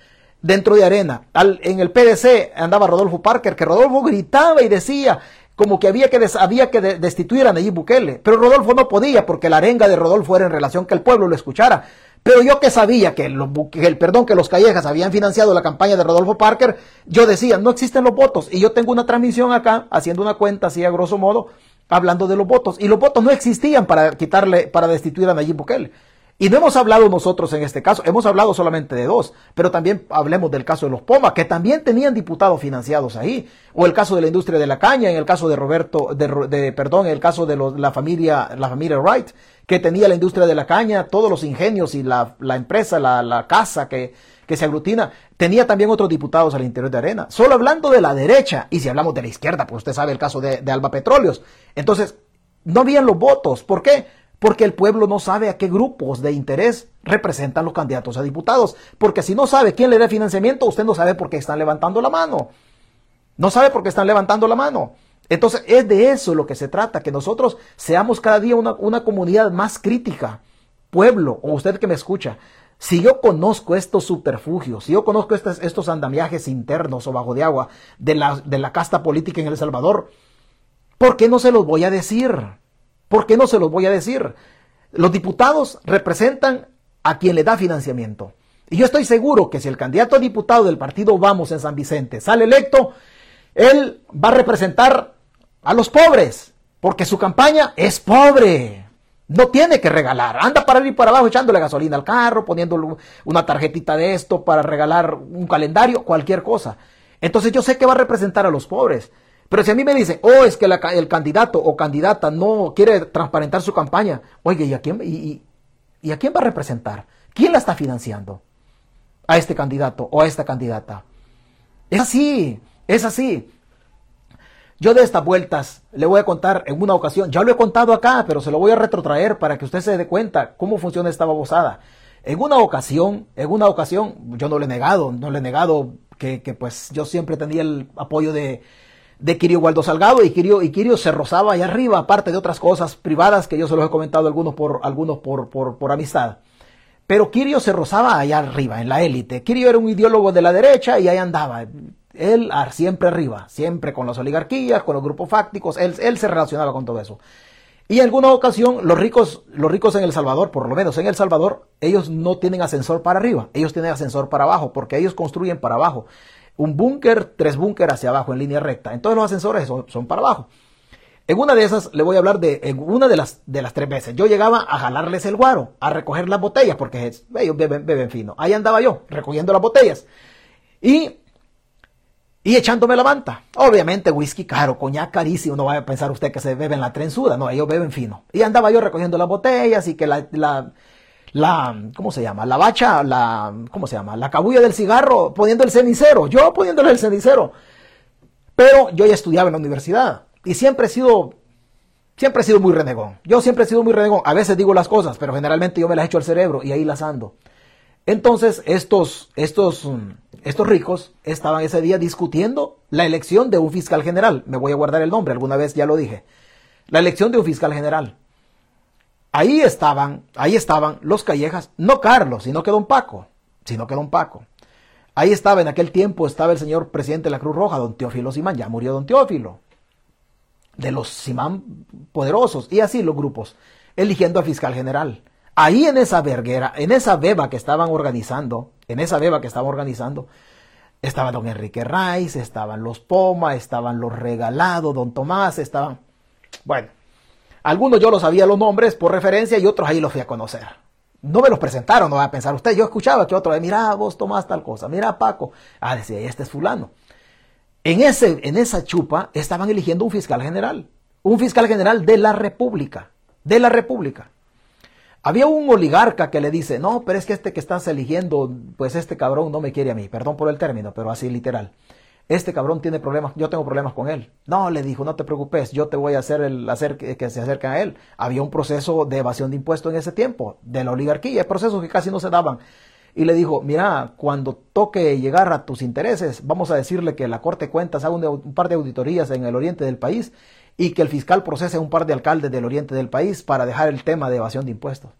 dentro de Arena. en el PDC andaba Rodolfo Parker, que Rodolfo gritaba y decía como que había que, que destituir a Nayib Bukele. Pero Rodolfo no podía porque la arenga de Rodolfo era en relación que el pueblo lo escuchara. Pero yo que sabía que, el perdón que los Callejas habían financiado la campaña de Rodolfo Parker, yo decía, no existen los votos. Y yo tengo una transmisión acá, haciendo una cuenta así a grosso modo, hablando de los votos. Y los votos no existían para quitarle, para destituir a Nayib Bukele. Y no hemos hablado nosotros en este caso, hemos hablado solamente de dos, pero también hablemos del caso de los Poma, que también tenían diputados financiados ahí, o el caso de la industria de la caña, en el caso de Roberto, de, perdón, en el caso de la familia, la familia Wright, que tenía la industria de la caña, todos los ingenios y la, empresa, la, casa que, que se aglutina. Tenía también otros diputados al interior de Arena. Solo hablando de la derecha, y si hablamos de la izquierda, pues usted sabe el caso de, de Alba Petróleos. Entonces, no habían los votos. ¿Por qué? Porque el pueblo no sabe a qué grupos de interés representan los candidatos a diputados. Porque si no sabe quién le da financiamiento, usted no sabe por qué están levantando la mano. No sabe por qué están levantando la mano. Entonces es de eso lo que se trata, que nosotros seamos cada día una, una comunidad más crítica. Pueblo, o usted que me escucha, si yo conozco estos subterfugios, si yo conozco estos, estos andamiajes internos o bajo de agua de la, de la casta política en El Salvador, ¿por qué no se los voy a decir? ¿Por qué no se los voy a decir? Los diputados representan a quien le da financiamiento. Y yo estoy seguro que si el candidato a diputado del partido Vamos en San Vicente sale electo, él va a representar a los pobres, porque su campaña es pobre. No tiene que regalar. Anda para arriba y para abajo echándole gasolina al carro, poniéndole una tarjetita de esto para regalar un calendario, cualquier cosa. Entonces yo sé que va a representar a los pobres. Pero si a mí me dicen, oh, es que el candidato o candidata no quiere transparentar su campaña, oye, ¿y a quién, a quién va a representar? ¿Quién la está financiando? A este candidato o a esta candidata. Es así, es así. Yo de estas vueltas le voy a contar en una ocasión, ya lo he contado acá, pero se lo voy a retrotraer para que usted se dé cuenta cómo funciona esta babosada. En una ocasión, en una ocasión, yo no le he negado, no le he negado que, pues yo siempre tenía el apoyo de, de Kirio Waldo Salgado y Kirio, y Kirio se rozaba ahí arriba, aparte de otras cosas privadas que yo se los he comentado algunos por, algunos por, por, amistad. Pero Kirio se rozaba allá arriba, en la élite. Kirio era un ideólogo de la derecha y ahí andaba él siempre arriba, siempre con las oligarquías, con los grupos fácticos, él, él se relacionaba con todo eso. Y en alguna ocasión, los ricos, los ricos en El Salvador, por lo menos en El Salvador, ellos no tienen ascensor para arriba, ellos tienen ascensor para abajo, porque ellos construyen para abajo. Un búnker, tres búnker hacia abajo en línea recta. Entonces los ascensores son, para abajo. En una de esas, le voy a hablar de, en una de las, de las tres veces, yo llegaba a jalarles el guaro, a recoger las botellas, porque ellos beben, beben fino. Ahí andaba yo, recogiendo las botellas. Y y echándome la manta. Obviamente whisky caro, coñac carísimo, no vaya a pensar usted que se beben la trenzuda, no, ellos beben fino. Y andaba yo recogiendo las botellas y que la, la, ¿cómo se llama? La bacha, la, ¿cómo se llama? La cabulla del cigarro, poniendo el cenicero, yo poniéndole el cenicero. Pero yo ya estudiaba en la universidad y siempre he sido, siempre he sido muy renegón. Yo siempre he sido muy renegón. A veces digo las cosas, pero generalmente yo me las echo al cerebro y ahí las ando. Entonces, estos, estos, mm, estos ricos estaban ese día discutiendo la elección de un fiscal general. Me voy a guardar el nombre, alguna vez ya lo dije. La elección de un fiscal general. Ahí estaban, ahí estaban los Callejas, no Carlos, sino que don Paco, sino que don Paco. Ahí estaba en aquel tiempo, estaba el señor presidente de la Cruz Roja, don Teófilo Simán, ya murió don Teófilo, de los Simán poderosos, y así los grupos, eligiendo al fiscal general. Ahí en esa verguera, en esa beba que estaban organizando, en esa beba que estaban organizando, estaba don Enrique Rice, estaban los Poma, estaban los Regalados, don Tomás, estaban... Bueno, algunos yo los sabía los nombres por referencia y otros ahí los fui a conocer. No me los presentaron, no va a pensar usted, yo escuchaba que otro, mira vos Tomás tal cosa, mira Paco, ah, decía, este es fulano. En, ese, en esa chupa estaban eligiendo un fiscal general, un fiscal general de la República, de la República. Había un oligarca que le dice, no, pero es que este que estás eligiendo, pues este cabrón no me quiere a mí, perdón por el término, pero así literal. Este cabrón tiene problemas, yo tengo problemas con él. No, le dijo, no te preocupes, yo te voy a hacer, el, hacer que, se acerquen a él. Había un proceso de evasión de impuestos en ese tiempo, de la oligarquía, procesos que casi no se daban. Y le dijo, mira, cuando toque llegar a tus intereses, vamos a decirle que la Corte de Cuentas haga un par de auditorías en el oriente del país y que el fiscal procese a un par de alcaldes del oriente del país para dejar el tema de evasión de impuestos.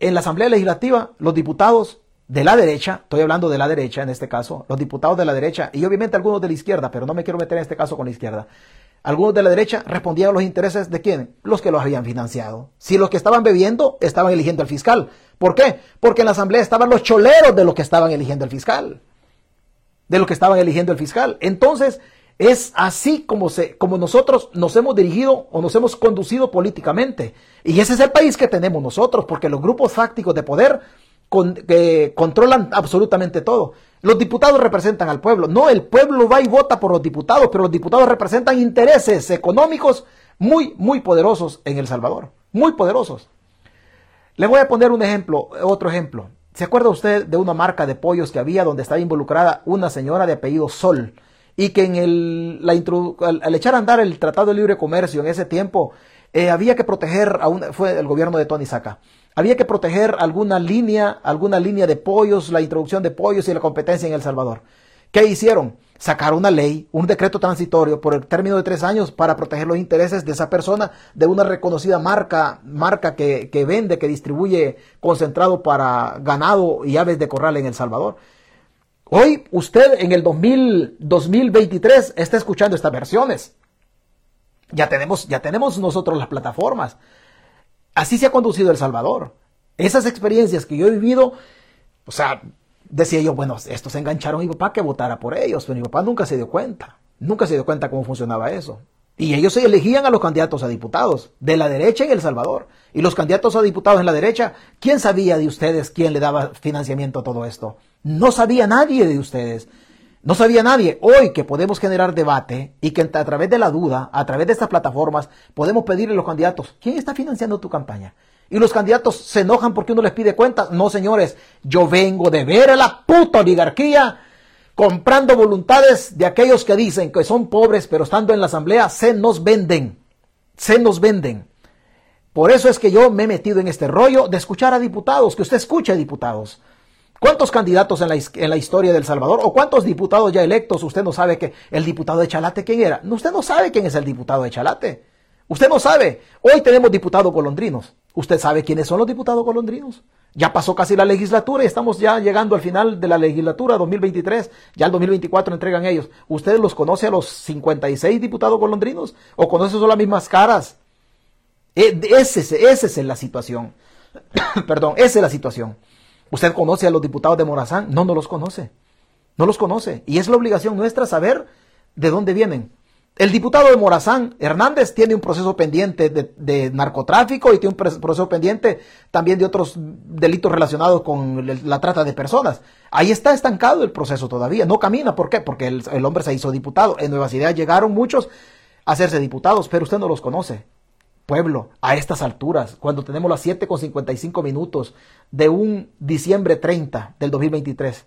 En la Asamblea Legislativa, los diputados de la derecha, estoy hablando de la derecha en este caso, los diputados de la derecha y obviamente algunos de la izquierda, pero no me quiero meter en este caso con la izquierda, algunos de la derecha respondían a los intereses de quién? Los que los habían financiado. Si los que estaban bebiendo estaban eligiendo al fiscal. ¿Por qué? Porque en la asamblea estaban los choleros de los que estaban eligiendo al fiscal. De los que estaban eligiendo el fiscal. Entonces, es así como, se, como nosotros nos hemos dirigido o nos hemos conducido políticamente. Y ese es el país que tenemos nosotros, porque los grupos fácticos de poder controlan absolutamente todo. Los diputados representan al pueblo. No, el pueblo va y vota por los diputados, pero los diputados representan intereses económicos muy, muy poderosos en El Salvador. Muy poderosos. Le voy a poner un ejemplo, otro ejemplo. ¿Se acuerda usted de una marca de pollos que había donde estaba involucrada una señora de apellido Sol? Y que en el, la al, echar a andar el Tratado de Libre Comercio en ese tiempo, eh, había que proteger, a fue el gobierno de Tony Saca, había que proteger alguna línea, alguna línea de pollos, la introducción de pollos y la competencia en El Salvador. ¿Qué hicieron? Sacar una ley, un decreto transitorio por el término de tres años para proteger los intereses de esa persona, de una reconocida marca, marca que, que vende, que distribuye concentrado para ganado y aves de corral en El Salvador. Hoy usted en el 2000, 2023 está escuchando estas versiones. Ya tenemos, ya tenemos nosotros las plataformas. Así se ha conducido El Salvador. Esas experiencias que yo he vivido, o sea, decía yo, bueno, estos se engancharon a mi papá que votara por ellos, pero mi papá nunca se dio cuenta, nunca se dio cuenta cómo funcionaba eso. Y ellos se elegían a los candidatos a diputados, de la derecha en El Salvador. Y los candidatos a diputados en la derecha, ¿quién sabía de ustedes quién le daba financiamiento a todo esto? No sabía nadie de ustedes. No sabía nadie. Hoy que podemos generar debate y que a través de la duda, a través de estas plataformas, podemos pedirle a los candidatos, ¿quién está financiando tu campaña? Y los candidatos se enojan porque uno les pide cuentas. No, señores, yo vengo de ver a la puta oligarquía comprando voluntades de aquellos que dicen que son pobres, pero estando en la asamblea se nos venden. Se nos venden. Por eso es que yo me he metido en este rollo de escuchar a diputados, que usted escuche a diputados. ¿Cuántos candidatos en la, historia del Salvador o cuántos diputados ya electos usted no sabe que el diputado de Chalate quién era? Usted no sabe quién es el diputado de Chalate. Usted no sabe. Hoy tenemos diputados colondrinos. ¿Usted sabe quiénes son los diputados colondrinos? Ya pasó casi la legislatura y estamos ya llegando al final de la legislatura 2023. Ya el 2024 entregan ellos. ¿Usted los conoce a los 56 diputados colondrinos? ¿O conoce solo las mismas caras? E, esa es la situación. Perdón, esa es la situación. ¿Usted conoce a los diputados de Morazán? No, no los conoce. No los conoce. Y es la obligación nuestra saber de dónde vienen. El diputado de Morazán, Hernández, tiene un proceso pendiente de, narcotráfico y tiene un proceso pendiente también de otros delitos relacionados con la trata de personas. Ahí está estancado el proceso todavía, no camina. ¿Por qué? Porque el, hombre se hizo diputado. En Nueva Ciudad llegaron muchos a hacerse diputados, pero usted no los conoce. Pueblo, a estas alturas, cuando tenemos las 7 con 55 minutos de un diciembre 30 del 2023,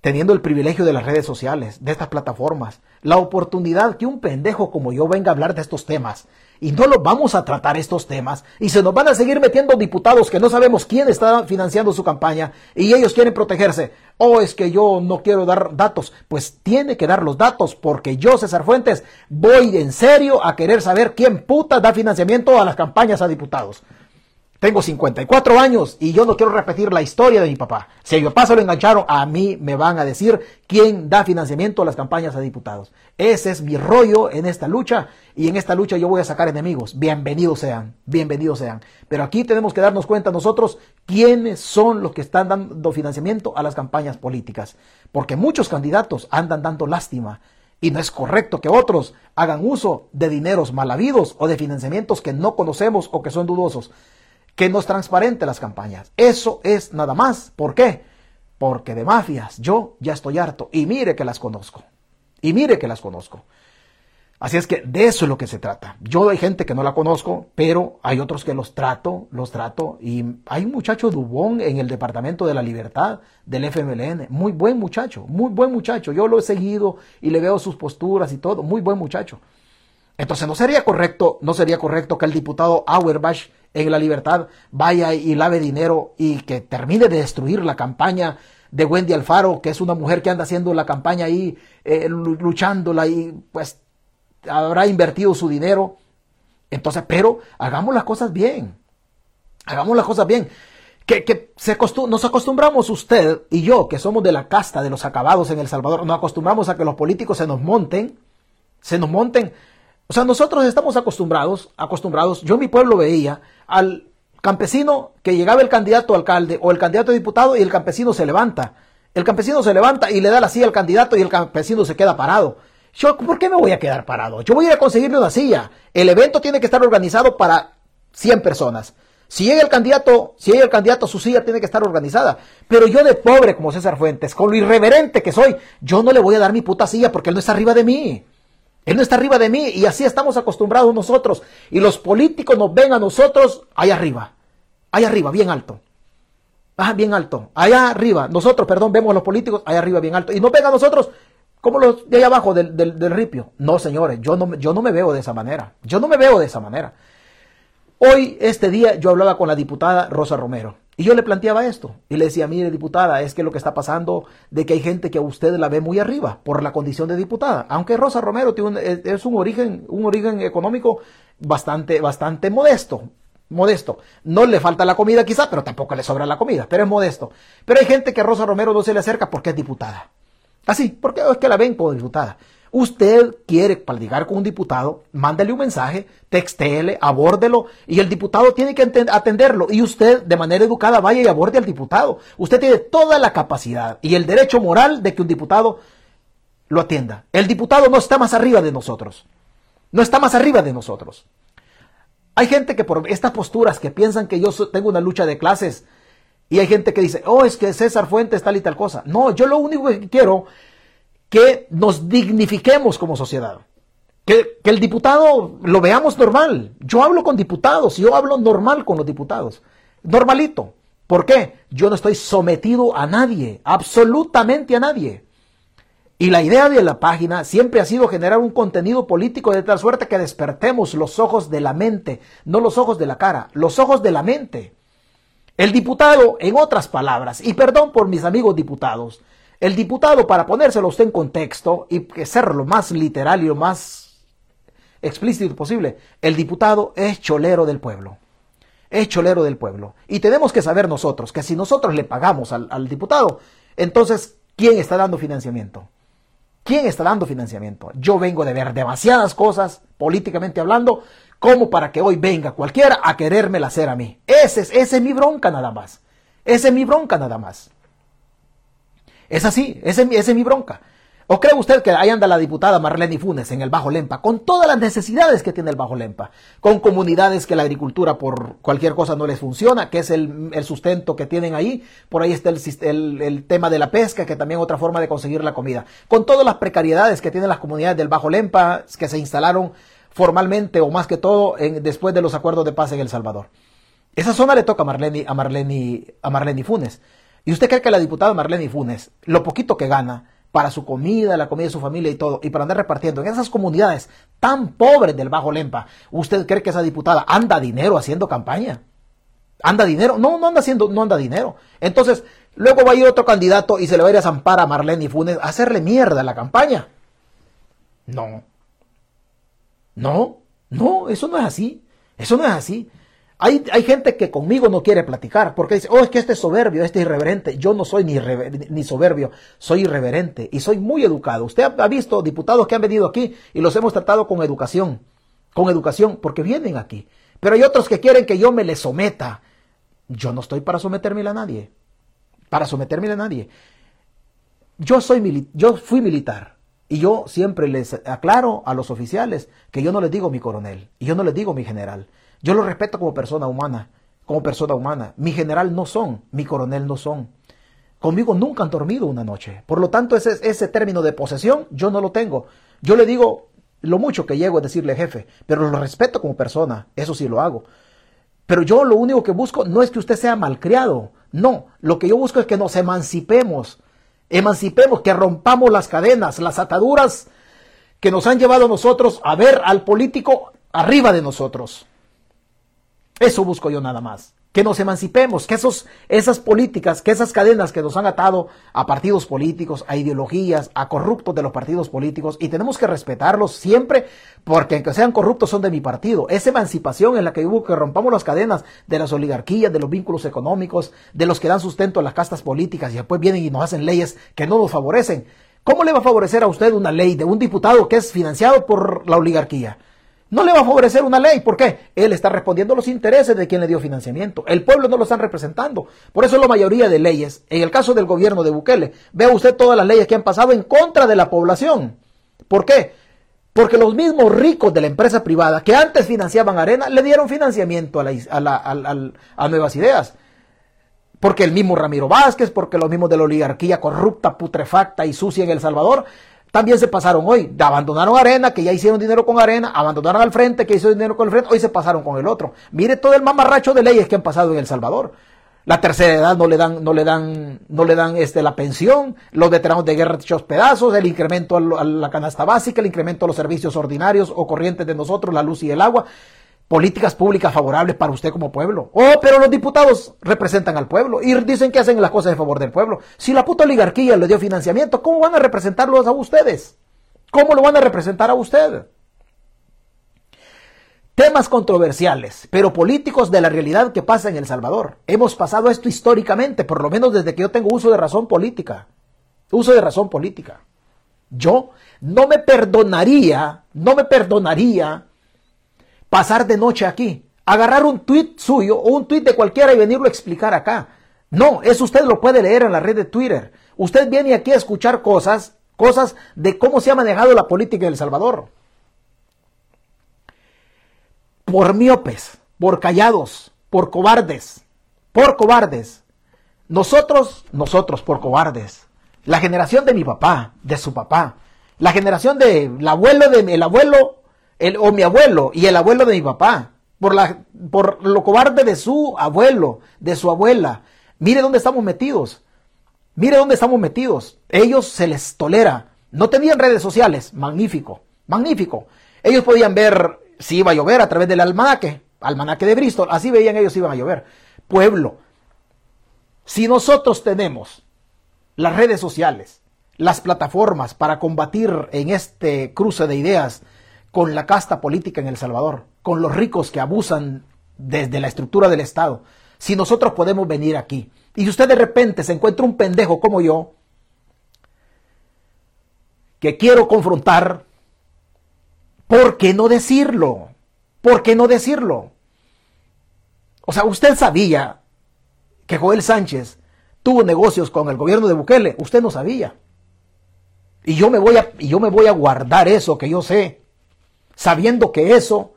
teniendo el privilegio de las redes sociales, de estas plataformas, la oportunidad que un pendejo como yo venga a hablar de estos temas y no lo vamos a tratar estos temas y se nos van a seguir metiendo diputados que no sabemos quién está financiando su campaña y ellos quieren protegerse. Oh, es que yo no quiero dar datos. Pues tiene que dar los datos porque yo, César Fuentes, voy en serio a querer saber quién puta da financiamiento a las campañas a diputados. Tengo 54 años y yo no quiero repetir la historia de mi papá. Si a mi papá se lo engancharon, a mí me van a decir quién da financiamiento a las campañas a diputados. Ese es mi rollo en esta lucha y en esta lucha yo voy a sacar enemigos. Bienvenidos sean, bienvenidos sean. Pero aquí tenemos que darnos cuenta nosotros quiénes son los que están dando financiamiento a las campañas políticas. Porque muchos candidatos andan dando lástima y no es correcto que otros hagan uso de dineros mal habidos o de financiamientos que no conocemos o que son dudosos que nos transparente las campañas. Eso es nada más. ¿Por qué? Porque de mafias yo ya estoy harto y mire que las conozco. Y mire que las conozco. Así es que de eso es lo que se trata. Yo hay gente que no la conozco, pero hay otros que los trato, los trato. Y hay un muchacho Dubón en el Departamento de la Libertad del FMLN. Muy buen muchacho, muy buen muchacho. Yo lo he seguido y le veo sus posturas y todo. Muy buen muchacho. Entonces no sería correcto, no sería correcto que el diputado Auerbach en la libertad vaya y lave dinero y que termine de destruir la campaña de Wendy Alfaro, que es una mujer que anda haciendo la campaña ahí, eh, luchándola y pues habrá invertido su dinero. Entonces, pero hagamos las cosas bien. Hagamos las cosas bien. Que, que se nos acostumbramos usted y yo, que somos de la casta de los acabados en El Salvador, nos acostumbramos a que los políticos se nos monten, se nos monten o sea, nosotros estamos acostumbrados, acostumbrados, yo en mi pueblo veía al campesino que llegaba el candidato alcalde o el candidato a diputado y el campesino se levanta. El campesino se levanta y le da la silla al candidato y el campesino se queda parado. Yo, ¿por qué me voy a quedar parado? Yo voy a ir a conseguirle una silla. El evento tiene que estar organizado para 100 personas. Si llega el candidato, si llega el candidato, su silla tiene que estar organizada. Pero yo de pobre como César Fuentes, con lo irreverente que soy, yo no le voy a dar mi puta silla porque él no está arriba de mí. Él no está arriba de mí y así estamos acostumbrados nosotros. Y los políticos nos ven a nosotros ahí arriba, ahí arriba, bien alto. Ah, bien alto. Allá arriba, nosotros, perdón, vemos a los políticos allá arriba bien alto. Y no ven a nosotros como los de allá abajo del, del, ripio. No, señores, yo no, yo no me veo de esa manera. Yo no me veo de esa manera. Hoy, este día, yo hablaba con la diputada Rosa Romero. Y yo le planteaba esto. Y le decía, mire, diputada, es que lo que está pasando de que hay gente que a usted la ve muy arriba por la condición de diputada. Aunque Rosa Romero tiene es un origen, un origen económico bastante, bastante modesto modesto. No le falta la comida quizá, pero tampoco le sobra la comida, pero es modesto. Pero hay gente que a Rosa Romero no se le acerca porque es diputada. Así, porque es que la ven como diputada. Usted quiere platicar con un diputado, mándale un mensaje, textéle, abórdelo y el diputado tiene que atenderlo y usted de manera educada vaya y aborde al diputado. Usted tiene toda la capacidad y el derecho moral de que un diputado lo atienda. El diputado no está más arriba de nosotros. No está más arriba de nosotros. Hay gente que por estas posturas que piensan que yo tengo una lucha de clases y hay gente que dice, oh, es que César Fuentes tal y tal cosa. No, yo lo único que quiero que nos dignifiquemos como sociedad. Que, que, el diputado lo veamos normal. Yo hablo con diputados, yo hablo normal con los diputados. Normalito. ¿Por qué? Yo no estoy sometido a nadie, absolutamente a nadie. Y la idea de la página siempre ha sido generar un contenido político de tal suerte que despertemos los ojos de la mente, no los ojos de la cara, los ojos de la mente. El diputado, en otras palabras, y perdón por mis amigos diputados, el diputado, para ponérselo usted en contexto y ser lo más literal y lo más explícito posible, el diputado es cholero del pueblo. Es cholero del pueblo. Y tenemos que saber nosotros que si nosotros le pagamos al, diputado, entonces, ¿quién está dando financiamiento? ¿Quién está dando financiamiento? Yo vengo de ver demasiadas cosas, políticamente hablando, como para que hoy venga cualquiera a querérmela hacer a mí. Ese es, ese es mi bronca nada más. Ese es mi bronca nada más. Es así, ese es mi bronca. ¿O cree usted que ahí anda la diputada Marlene Funes en el Bajo Lempa, con todas las necesidades que tiene el Bajo Lempa, con comunidades que la agricultura por cualquier cosa no les funciona, que es el, sustento que tienen ahí, por ahí está el, tema de la pesca, que también otra forma de conseguir la comida, con todas las precariedades que tienen las comunidades del Bajo Lempa, que se instalaron formalmente o más que todo después de los acuerdos de paz en El Salvador. Esa zona le toca a Marlene, a a Marlene Funes. ¿Y usted cree que la diputada Marlene Funes, lo poquito que gana, para su comida, la comida de su familia y todo, y para andar repartiendo en esas comunidades tan pobres del Bajo Lempa, ¿usted cree que esa diputada anda dinero haciendo campaña? ¿Anda dinero? No, no anda haciendo, no anda dinero. Entonces, luego va a ir otro candidato y se le va a ir a zampar a Marlene Funes a hacerle mierda a la campaña. No. No, no, eso no es así. Eso no es así. Hay, gente que conmigo no quiere platicar porque dice, oh, es que este es soberbio, este es irreverente. Yo no soy ni, ni soberbio, soy irreverente y soy muy educado. Usted ha, visto diputados que han venido aquí y los hemos tratado con educación, con educación, porque vienen aquí. Pero hay otros que quieren que yo me les someta. Yo no estoy para someterme a nadie, para someterme a nadie. Yo, soy yo fui militar y yo siempre les aclaro a los oficiales que yo no les digo mi coronel y yo no les digo mi general. Yo lo respeto como persona humana, como persona humana. Mi general no son, mi coronel no son. Conmigo nunca han dormido una noche. Por lo tanto, ese, ese término de posesión yo no lo tengo. Yo le digo lo mucho que llego a decirle jefe, pero lo respeto como persona, eso sí lo hago. Pero yo lo único que busco no es que usted sea malcriado, no, lo que yo busco es que nos emancipemos, emancipemos, que rompamos las cadenas, las ataduras que nos han llevado a nosotros a ver al político arriba de nosotros. Eso busco yo nada más. Que nos emancipemos, que esas políticas, que esas cadenas que nos han atado a partidos políticos, a ideologías, a corruptos de los partidos políticos, y tenemos que respetarlos siempre, porque aunque sean corruptos son de mi partido. Esa emancipación en la que hubo que rompamos las cadenas de las oligarquías, de los vínculos económicos, de los que dan sustento a las castas políticas y después vienen y nos hacen leyes que no nos favorecen. ¿Cómo le va a favorecer a usted una ley de un diputado que es financiado por la oligarquía? No le va a favorecer una ley. ¿Por qué? Él está respondiendo a los intereses de quien le dio financiamiento. El pueblo no lo están representando. Por eso la mayoría de leyes, en el caso del gobierno de Bukele, vea usted todas las leyes que han pasado en contra de la población. ¿Por qué? Porque los mismos ricos de la empresa privada que antes financiaban Arena le dieron financiamiento a, Nuevas Ideas. Porque el mismo Ramiro Vázquez, porque los mismos de la oligarquía corrupta, putrefacta y sucia en El Salvador también se pasaron hoy. Abandonaron Arena, que ya hicieron dinero con Arena, abandonaron al frente, que hizo dinero con el frente, hoy se pasaron con el otro. Mire todo el mamarracho de leyes que han pasado en El Salvador. La tercera edad no le dan, no le dan, no le dan este, la pensión, los veteranos de guerra hechos pedazos, el incremento a la canasta básica, el incremento a los servicios ordinarios o corrientes de nosotros, la luz y el agua, políticas públicas favorables para usted como pueblo. Oh, pero los diputados representan al pueblo y dicen que hacen las cosas en favor del pueblo. Si la puta oligarquía le dio financiamiento, ¿cómo van a representarlos a ustedes? ¿Cómo lo van a representar a usted? Temas controversiales, pero políticos de la realidad que pasa en El Salvador. Hemos pasado esto históricamente, por lo menos desde que yo tengo uso de razón política. Uso de razón política. Yo no me perdonaría, no me perdonaría pasar de noche aquí, agarrar un tuit suyo o un tuit de cualquiera y venirlo a explicar acá. No, eso usted lo puede leer en la red de Twitter. Usted viene aquí a escuchar cosas, cosas de cómo se ha manejado la política en El Salvador por miopes, por callados, por cobardes, por cobardes. Nosotros, nosotros por cobardes. La generación de mi papá, de su papá, la generación del abuelo de el abuelo, el, o mi abuelo y el abuelo de mi papá, por, la, por lo cobarde de su abuelo, de su abuela. Mire dónde estamos metidos. Mire dónde estamos metidos. Ellos se les tolera. No tenían redes sociales. Magnífico. Magnífico. Ellos podían ver si iba a llover a través del almanaque, almanaque de Bristol, así veían ellos iban a llover. Pueblo, si nosotros tenemos las redes sociales, las plataformas para combatir en este cruce de ideas con la casta política en El Salvador, con los ricos que abusan desde la estructura del Estado, si nosotros podemos venir aquí y si usted de repente se encuentra un pendejo como yo, que quiero confrontar ¿Por qué no decirlo? ¿Por qué no decirlo? O sea, usted sabía que Joel Sánchez tuvo negocios con el gobierno de Bukele, usted no sabía. Y yo me voy a, y yo me voy a guardar eso que yo sé, sabiendo que eso,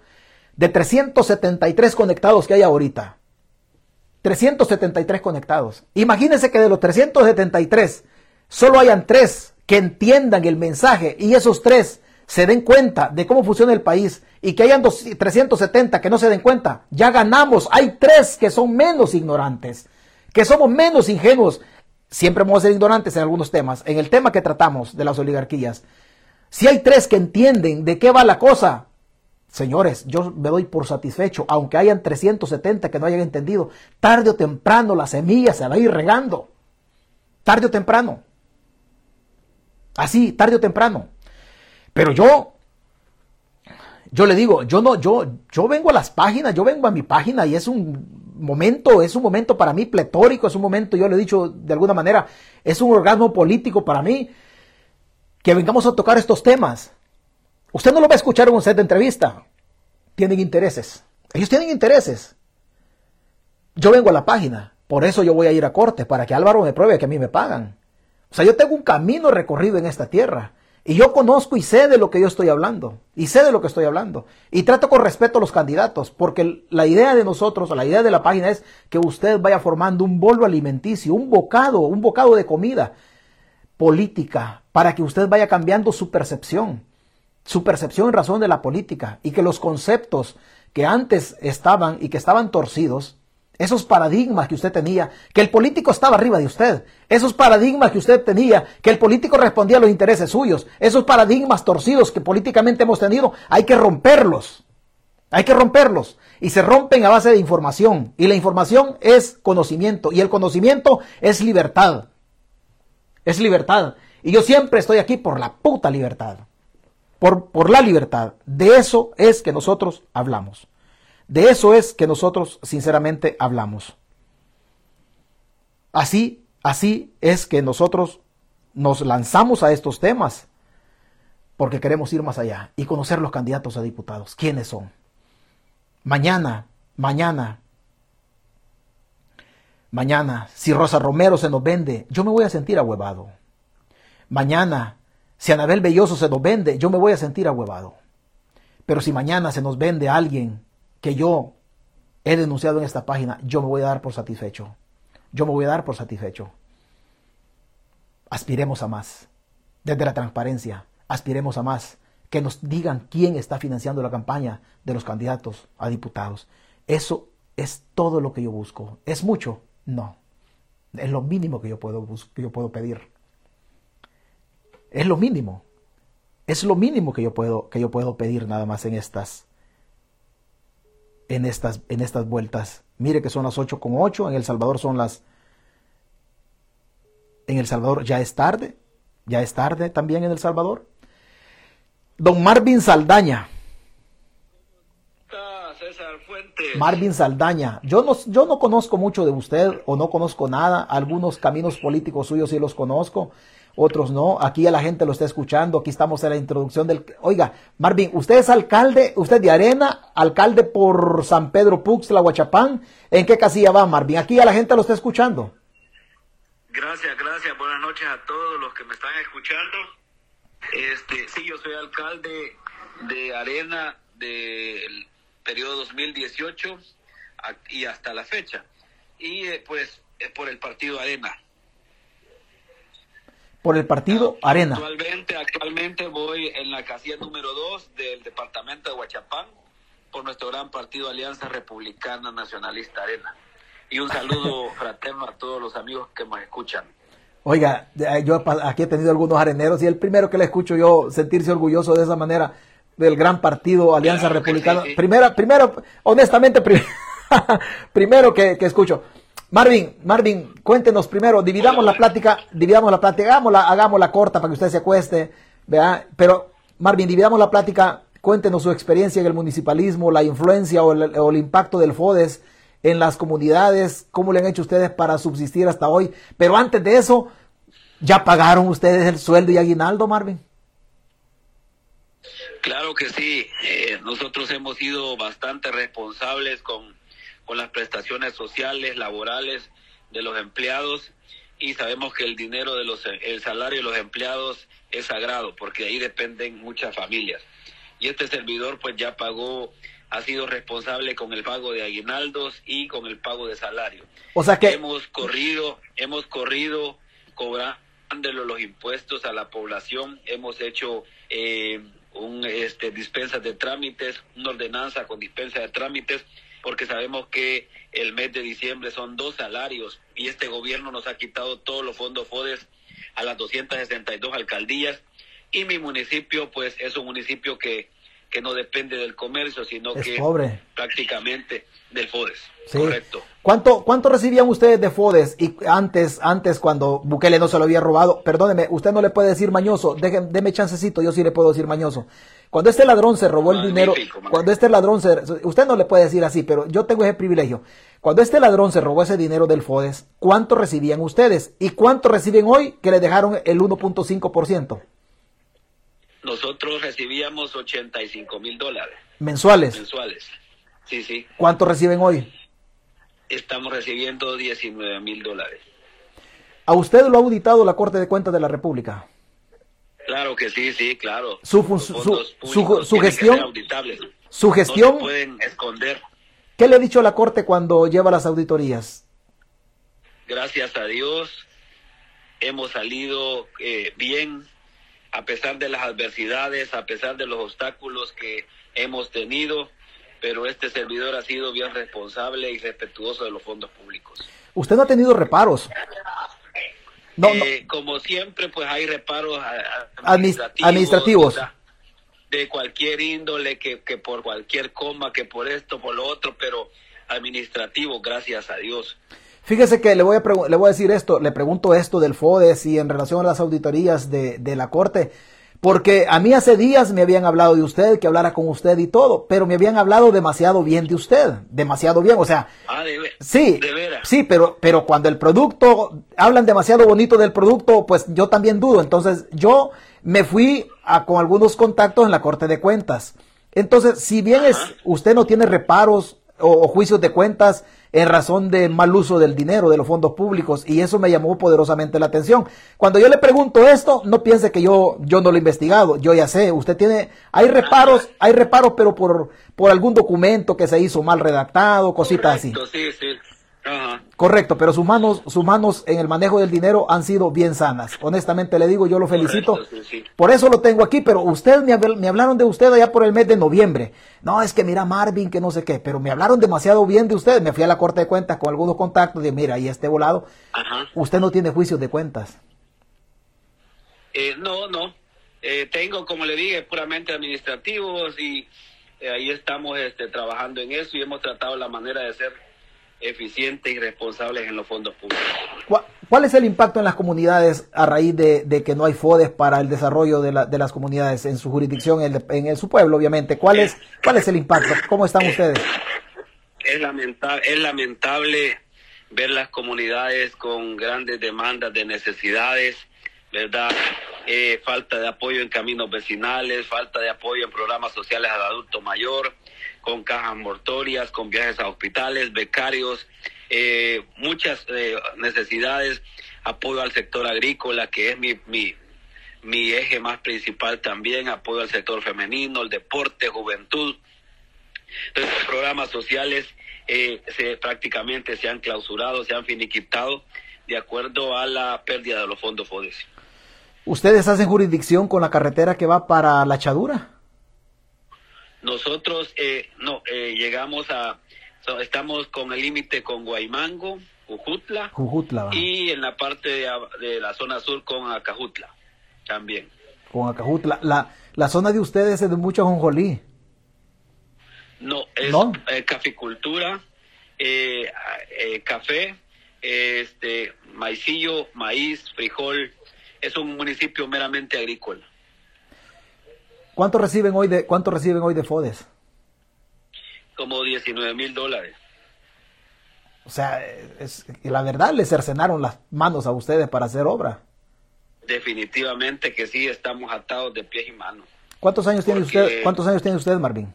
de 373 conectados que hay ahorita, 373 conectados. Imagínense que de los 373 solo hayan tres que entiendan el mensaje y esos tres se den cuenta de cómo funciona el país y que hayan 370 que no se den cuenta, ya ganamos. Hay tres que son menos ignorantes, que somos menos ingenuos. Siempre vamos a ser ignorantes en algunos temas. En el tema que tratamos de las oligarquías, si hay tres que entienden de qué va la cosa, señores, yo me doy por satisfecho, aunque hayan 370 que no hayan entendido, tarde o temprano la semilla se va a ir regando. Tarde o temprano. Así, tarde o temprano. Pero yo, yo le digo, yo no, yo, yo vengo a las páginas, yo vengo a mi página y es un momento, es un momento para mí pletórico, es un momento, yo le he dicho de alguna manera, es un orgasmo político para mí vengamos a tocar estos temas. Usted no lo va a escuchar en un set de entrevista. Tienen intereses. Ellos tienen intereses. Yo vengo a la página. Por eso yo voy a ir a corte, para que Álvaro me pruebe que a mí me pagan. O sea, yo tengo un camino recorrido en esta tierra. Y yo conozco y sé de lo que yo estoy hablando. Y sé de lo que estoy hablando. Y trato con respeto a los candidatos, porque la idea de nosotros, la idea de la página es que usted vaya formando un bolo alimenticio, un bocado, un bocado de comida política, para que usted vaya cambiando su percepción, su percepción en razón de la política, y que los conceptos que antes estaban y que estaban torcidos, esos paradigmas que usted tenía, que el político estaba arriba de usted, esos paradigmas que usted tenía, que el político respondía a los intereses suyos, esos paradigmas torcidos que políticamente hemos tenido, hay que romperlos. Hay que romperlos. Y se rompen a base de información. Y la información es conocimiento. Y el conocimiento es libertad. Es libertad. Y yo siempre estoy aquí por la puta libertad. Por, por la libertad. De eso es que nosotros hablamos. De eso es que nosotros sinceramente hablamos. Así, así es que nosotros nos lanzamos a estos temas porque queremos ir más allá y conocer los candidatos a diputados. ¿Quiénes son? Mañana, mañana, mañana, si Rosa Romero se nos vende, yo me voy a sentir ahuevado. Mañana, si Anabel Belloso se nos vende, yo me voy a sentir ahuevado. Pero si mañana se nos vende alguien que yo he denunciado en esta página, yo me voy a dar por satisfecho. Yo me voy a dar por satisfecho. Aspiremos a más. Desde la transparencia, aspiremos a más. Que nos digan quién está financiando la campaña de los candidatos a diputados. Eso es todo lo que yo busco. Es mucho, No. Es lo mínimo que yo puedo, yo puedo pedir. Es lo mínimo. Es lo mínimo que yo puedo, que yo puedo pedir nada más en estas, en estas, en estas vueltas. Mire que son las 8 con 8, en El Salvador son las... En El Salvador ya es tarde, ya es tarde también en El Salvador. Don Marvin Saldaña. Marvin Saldaña. Yo no, yo no conozco mucho de usted o no conozco nada. Algunos caminos políticos suyos sí los conozco, otros no. Aquí a la gente lo está escuchando. Aquí estamos en la introducción del... Oiga, Marvin, usted es alcalde, usted de Arena, alcalde por San Pedro Puxla, Huachapán. ¿En qué casilla va, Marvin? Aquí a la gente lo está escuchando. Gracias, gracias. Buenas noches a todos los que me están escuchando. Este, sí, yo soy alcalde de Arena del periodo 2018 y hasta la fecha. Y eh, pues por el partido Arena. Por el partido Arena. Actualmente, actualmente voy en la casilla número 2 del departamento de Huachapán por nuestro gran partido Alianza Republicana Nacionalista Arena. Y un saludo fraterno a todos los amigos que me escuchan. Oiga, yo aquí he tenido algunos areneros y el primero que le escucho yo sentirse orgulloso de esa manera del gran partido Alianza Republicana. Primero, primero, honestamente, primero que, escucho. Marvin, Marvin, cuéntenos primero, dividamos la plática, dividamos la plática, hagámosla, hagámosla corta para que usted se acueste, ¿verdad? Pero, Marvin, dividamos la plática, cuéntenos su experiencia en el municipalismo, la influencia o el, o el impacto del FODES en las comunidades, cómo le han hecho ustedes para subsistir hasta hoy. Pero antes de eso, ¿ya pagaron ustedes el sueldo y aguinaldo, Marvin? Claro que sí, eh, nosotros hemos sido bastante responsables con, con las prestaciones sociales, laborales de los empleados y sabemos que el dinero de los, el salario de los empleados es sagrado porque ahí dependen muchas familias. Y este servidor pues ya pagó, ha sido responsable con el pago de aguinaldos y con el pago de salario. O sea que hemos corrido, hemos corrido cobrando los impuestos a la población, hemos hecho eh, un este, dispensa de trámites, una ordenanza con dispensa de trámites, porque sabemos que el mes de diciembre son dos salarios y este gobierno nos ha quitado todos los fondos FODES a las 262 alcaldías y mi municipio pues es un municipio que, que no depende del comercio, sino que pobre. prácticamente del FODES. Correcto. ¿Cuánto, ¿Cuánto recibían ustedes de FODES y antes, antes cuando Bukele no se lo había robado? Perdóneme, usted no le puede decir mañoso, déme chancecito, yo sí le puedo decir mañoso. Cuando este ladrón se robó el dinero, cuando este ladrón se, usted no le puede decir así, pero yo tengo ese privilegio. Cuando este ladrón se robó ese dinero del FODES, ¿cuánto recibían ustedes? ¿Y cuánto reciben hoy que le dejaron el 1.5%? Nosotros recibíamos 85 mil dólares. ¿Mensuales? Mensuales. Sí, sí. ¿Cuánto reciben hoy? Estamos recibiendo 19 mil dólares. ¿A usted lo ha auditado la Corte de Cuentas de la República? Claro que sí, sí, claro. Su, su, gestión. Su gestión. No pueden esconder. ¿Qué le ha dicho la Corte cuando lleva las auditorías? Gracias a Dios hemos salido eh, bien a pesar de las adversidades, a pesar de los obstáculos que hemos tenido pero este servidor ha sido bien responsable y respetuoso de los fondos públicos. ¿Usted no ha tenido reparos? No, eh, Como siempre, pues hay reparos administrativos. De cualquier índole, que, que por cualquier coma, que por esto, por lo otro, pero administrativo, gracias a Dios. Fíjese que le voy, a le voy a decir esto, le pregunto esto del FODES y en relación a las auditorías de, de la Corte. Porque a mí hace días me habían hablado de usted, que hablara con usted y todo, pero me habían hablado demasiado bien de usted, demasiado bien, o sea, ah, sí, sí, pero, pero cuando el producto, hablan demasiado bonito del producto, pues yo también dudo, entonces yo me fui a, con algunos contactos en la Corte de Cuentas. Entonces, si bien es, usted no tiene reparos o juicios de cuentas, en razón de mal uso del dinero, de los fondos públicos, y eso me llamó poderosamente la atención. Cuando yo le pregunto esto, no piense que yo, yo no lo he investigado, yo ya sé, usted tiene, hay reparos, hay reparos, pero por, por algún documento que se hizo mal redactado, cositas así. Sí, sí. Correcto, pero sus manos, sus manos en el manejo del dinero han sido bien sanas. Honestamente le digo, yo lo felicito. Por eso lo tengo aquí, pero usted me, me, hablaron de usted allá por el mes de noviembre. No, es que mira Marvin, que no sé qué, pero me hablaron demasiado bien de usted. Me fui a la corte de cuentas con algunos contactos de, mira, y este volado, usted no tiene juicios de cuentas. Eh, no, no. Eh, tengo, como le dije, puramente administrativos y eh, ahí estamos este, trabajando en eso y hemos tratado la manera de ser eficientes y responsables en los fondos públicos. ¿Cuál es el impacto en las comunidades a raíz de, que no hay FODES para el desarrollo de, las comunidades en su jurisdicción, en, su pueblo, obviamente? ¿Cuál es, ¿Cuál es el impacto? ¿Cómo están ustedes? Es lamentable, es lamentable ver las comunidades con grandes demandas de necesidades, ¿verdad? Eh, falta de apoyo en caminos vecinales, falta de apoyo en programas sociales al adulto mayor, con cajas mortorias, con viajes a hospitales, becarios, eh, muchas eh, necesidades, apoyo al sector agrícola, que es mi, mi, mi eje más principal también, apoyo al sector femenino, el deporte, juventud. Entonces, programas sociales se, prácticamente se han clausurado, se han finiquitado de acuerdo a la pérdida de los fondos FODES. ¿Ustedes hacen jurisdicción con la carretera que va para La Chadura? Nosotros eh, no eh, llegamos a estamos con el límite con Guaymango, Jujutla, Jujutla y en la parte de, la zona sur con Acajutla también. Con Acajutla, la, la zona de ustedes es de mucho jonjolí. No, es eh, caficultura, café, este maicillo, maíz, frijol, es un municipio meramente agrícola. ¿Cuánto reciben hoy de cuánto reciben hoy de FODES? Como 19 mil dólares. O sea, es, la verdad le cercenaron las manos a ustedes para hacer obra. Definitivamente que sí, estamos atados de pies y manos. ¿Cuántos años tiene usted? ¿Cuántos años tiene usted, Marvin?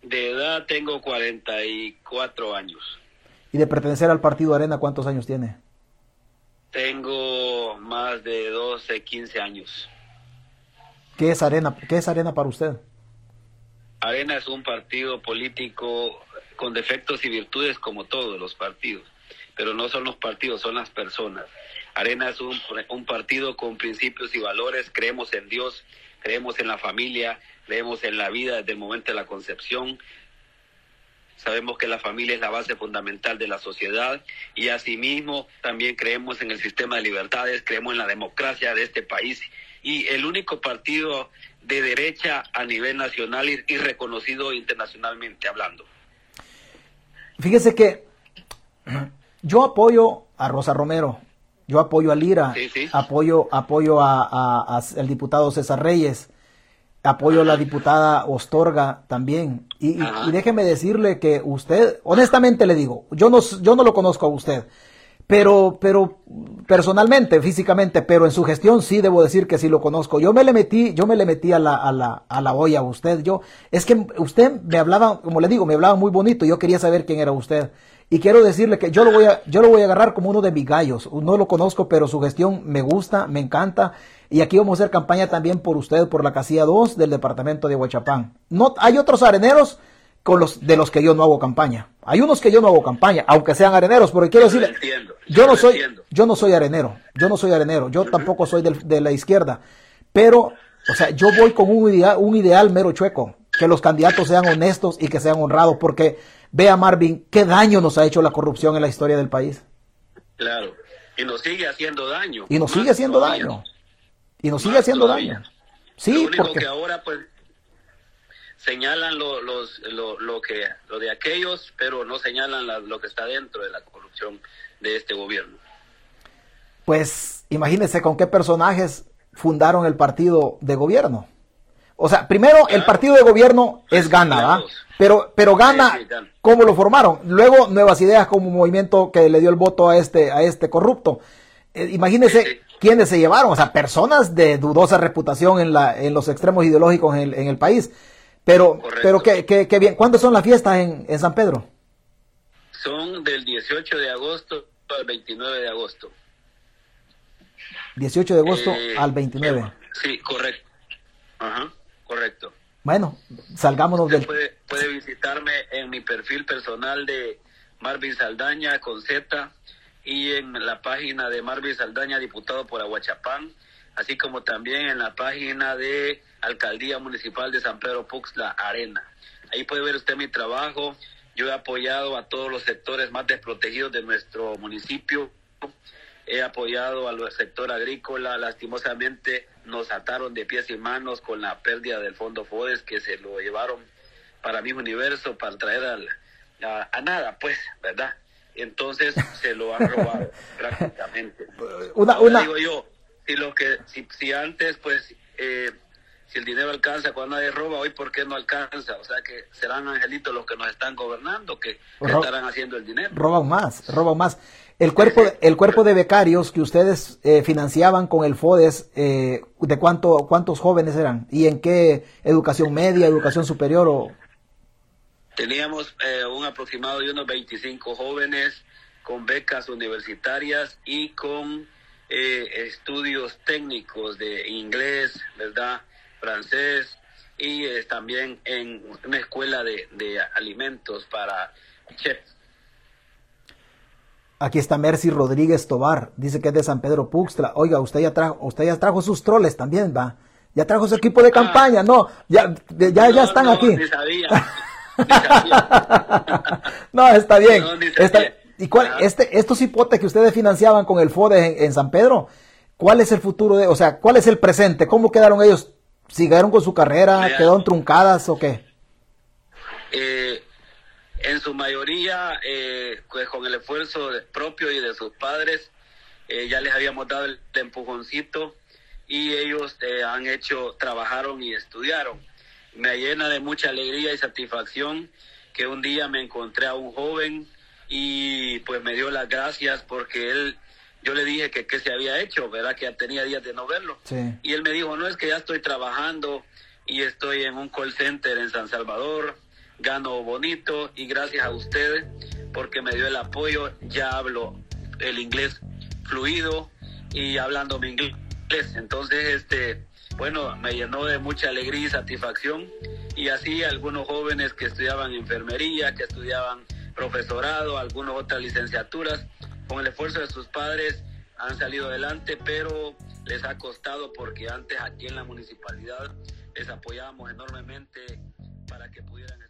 De edad tengo 44 años. ¿Y de pertenecer al partido Arena cuántos años tiene? Tengo más de 12, 15 años. ¿Qué es Arena? ¿Qué es Arena para usted? Arena es un partido político con defectos y virtudes como todos los partidos, pero no son los partidos, son las personas. Arena es un, un partido con principios y valores, creemos en Dios, creemos en la familia, creemos en la vida desde el momento de la concepción, Sabemos que la familia es la base fundamental de la sociedad y asimismo también creemos en el sistema de libertades, creemos en la democracia de este país y el único partido de derecha a nivel nacional y, reconocido internacionalmente hablando. Fíjese que yo apoyo a Rosa Romero, yo apoyo a Lira, apoyo apoyo a, al diputado César Reyes, apoyo a la diputada Ostorga también. Y, déjeme decirle que usted, honestamente le digo, yo no, yo no lo conozco a usted, pero, pero personalmente, físicamente, pero en su gestión sí debo decir que sí lo conozco. Yo me le metí, yo me le metí a la, a la, a la olla a usted. Yo, es que usted me hablaba, como le digo, me hablaba muy bonito. Yo quería saber quién era usted. Y quiero decirle que yo lo voy a, yo lo voy a agarrar como uno de mis gallos. No lo conozco, pero su gestión me gusta, me encanta. Y aquí vamos a hacer campaña también por usted, por la casilla 2 del departamento de Huachapán. No, hay otros areneros con los, de los que yo no hago campaña. Hay unos que yo no hago campaña, aunque sean areneros, porque quiero decirle, yo no soy, yo no soy arenero, yo no soy arenero, yo tampoco soy de, la izquierda, pero, o sea, yo voy con un ideal, un ideal mero chueco, que los candidatos sean honestos y que sean honrados, porque Vea, Marvin, qué daño nos ha hecho la corrupción en la historia del país. Claro, y nos sigue haciendo daño. Y nos sigue haciendo daño. Y nos sigue haciendo daño. Sí, lo único que ahora pues señalan lo, los, lo, que, lo de aquellos, pero no señalan lo que está dentro de la corrupción de este gobierno. Pues imagínense con qué personajes fundaron el partido de gobierno. O sea, primero el partido de gobierno es Gana, ¿va? Pero, pero Gana, ¿cómo lo formaron? Luego Nuevas Ideas como movimiento que le dio el voto a este, a este corrupto. Eh, imagínense quiénes se llevaron, o sea, personas de dudosa reputación en, la, en los extremos ideológicos en el, en el país. Pero, pero qué, qué, bien. ¿Cuándo son las fiestas en, en San Pedro? Son del 18 de agosto al 29 de agosto. 18 de agosto eh, al 29. Sí, correcto. Ajá. Correcto. Bueno, salgámonos del... Puede, puede visitarme en mi perfil personal de Marvin Saldaña con Z y en la página de Marvin Saldaña, diputado por Aguachapán, así como también en la página de Alcaldía Municipal de San Pedro Puxla Arena. Ahí puede ver usted mi trabajo. Yo he apoyado a todos los sectores más desprotegidos de nuestro municipio. He apoyado al sector agrícola. Lastimosamente nos ataron de pies y manos con la pérdida del fondo FODES que se lo llevaron para mi universo para traer al, a, nada, pues, ¿verdad? Entonces se lo han robado prácticamente. Una, una... Digo yo, si lo que si, si antes pues eh, si el dinero alcanza cuando nadie roba, hoy por qué no alcanza, o sea que serán angelitos los que nos están gobernando que, estarán haciendo el dinero. Roban más, roban más. El cuerpo, el cuerpo de becarios que ustedes eh, financiaban con el FODES, eh, ¿de cuánto, cuántos jóvenes eran? ¿Y en qué educación media, educación superior o...? Teníamos eh, un aproximado de unos 25 jóvenes con becas universitarias y con eh, estudios técnicos de inglés, ¿verdad? Francés y eh, también en una escuela de, alimentos para chefs. Aquí está Mercy Rodríguez Tobar, dice que es de San Pedro Puxtla. Oiga, usted ya trajo, usted ya trajo sus troles también, va. Ya trajo su equipo de ah. campaña, no, ya, ya, ya están aquí. no, está bien. ¿Y cuál, este, estos hipotes que ustedes financiaban con el FODE en, San Pedro, cuál es el futuro de, o sea, cuál es el presente? ¿Cómo quedaron ellos? ¿Siguieron con su carrera? ¿Quedaron truncadas o qué? Eh, en su mayoría, eh, pues con el esfuerzo propio y de sus padres, eh, ya les habíamos dado el empujoncito y ellos han hecho, trabajaron y estudiaron me llena de mucha alegría y satisfacción que un día me encontré a un joven y pues me dio las gracias porque él, yo le dije que qué se había hecho, ¿verdad? Que ya tenía días de no verlo. Y él me dijo, no, es que ya estoy trabajando y estoy en un call center en San Salvador, gano bonito y gracias a ustedes porque me dio el apoyo, ya hablo el inglés fluido y hablando mi inglés. Entonces, este, bueno, me llenó de mucha alegría y satisfacción. Y así algunos jóvenes que estudiaban enfermería, que estudiaban profesorado, algunas otras licenciaturas, con el esfuerzo de sus padres han salido adelante, pero les ha costado porque antes aquí en la municipalidad les apoyábamos enormemente para que pudieran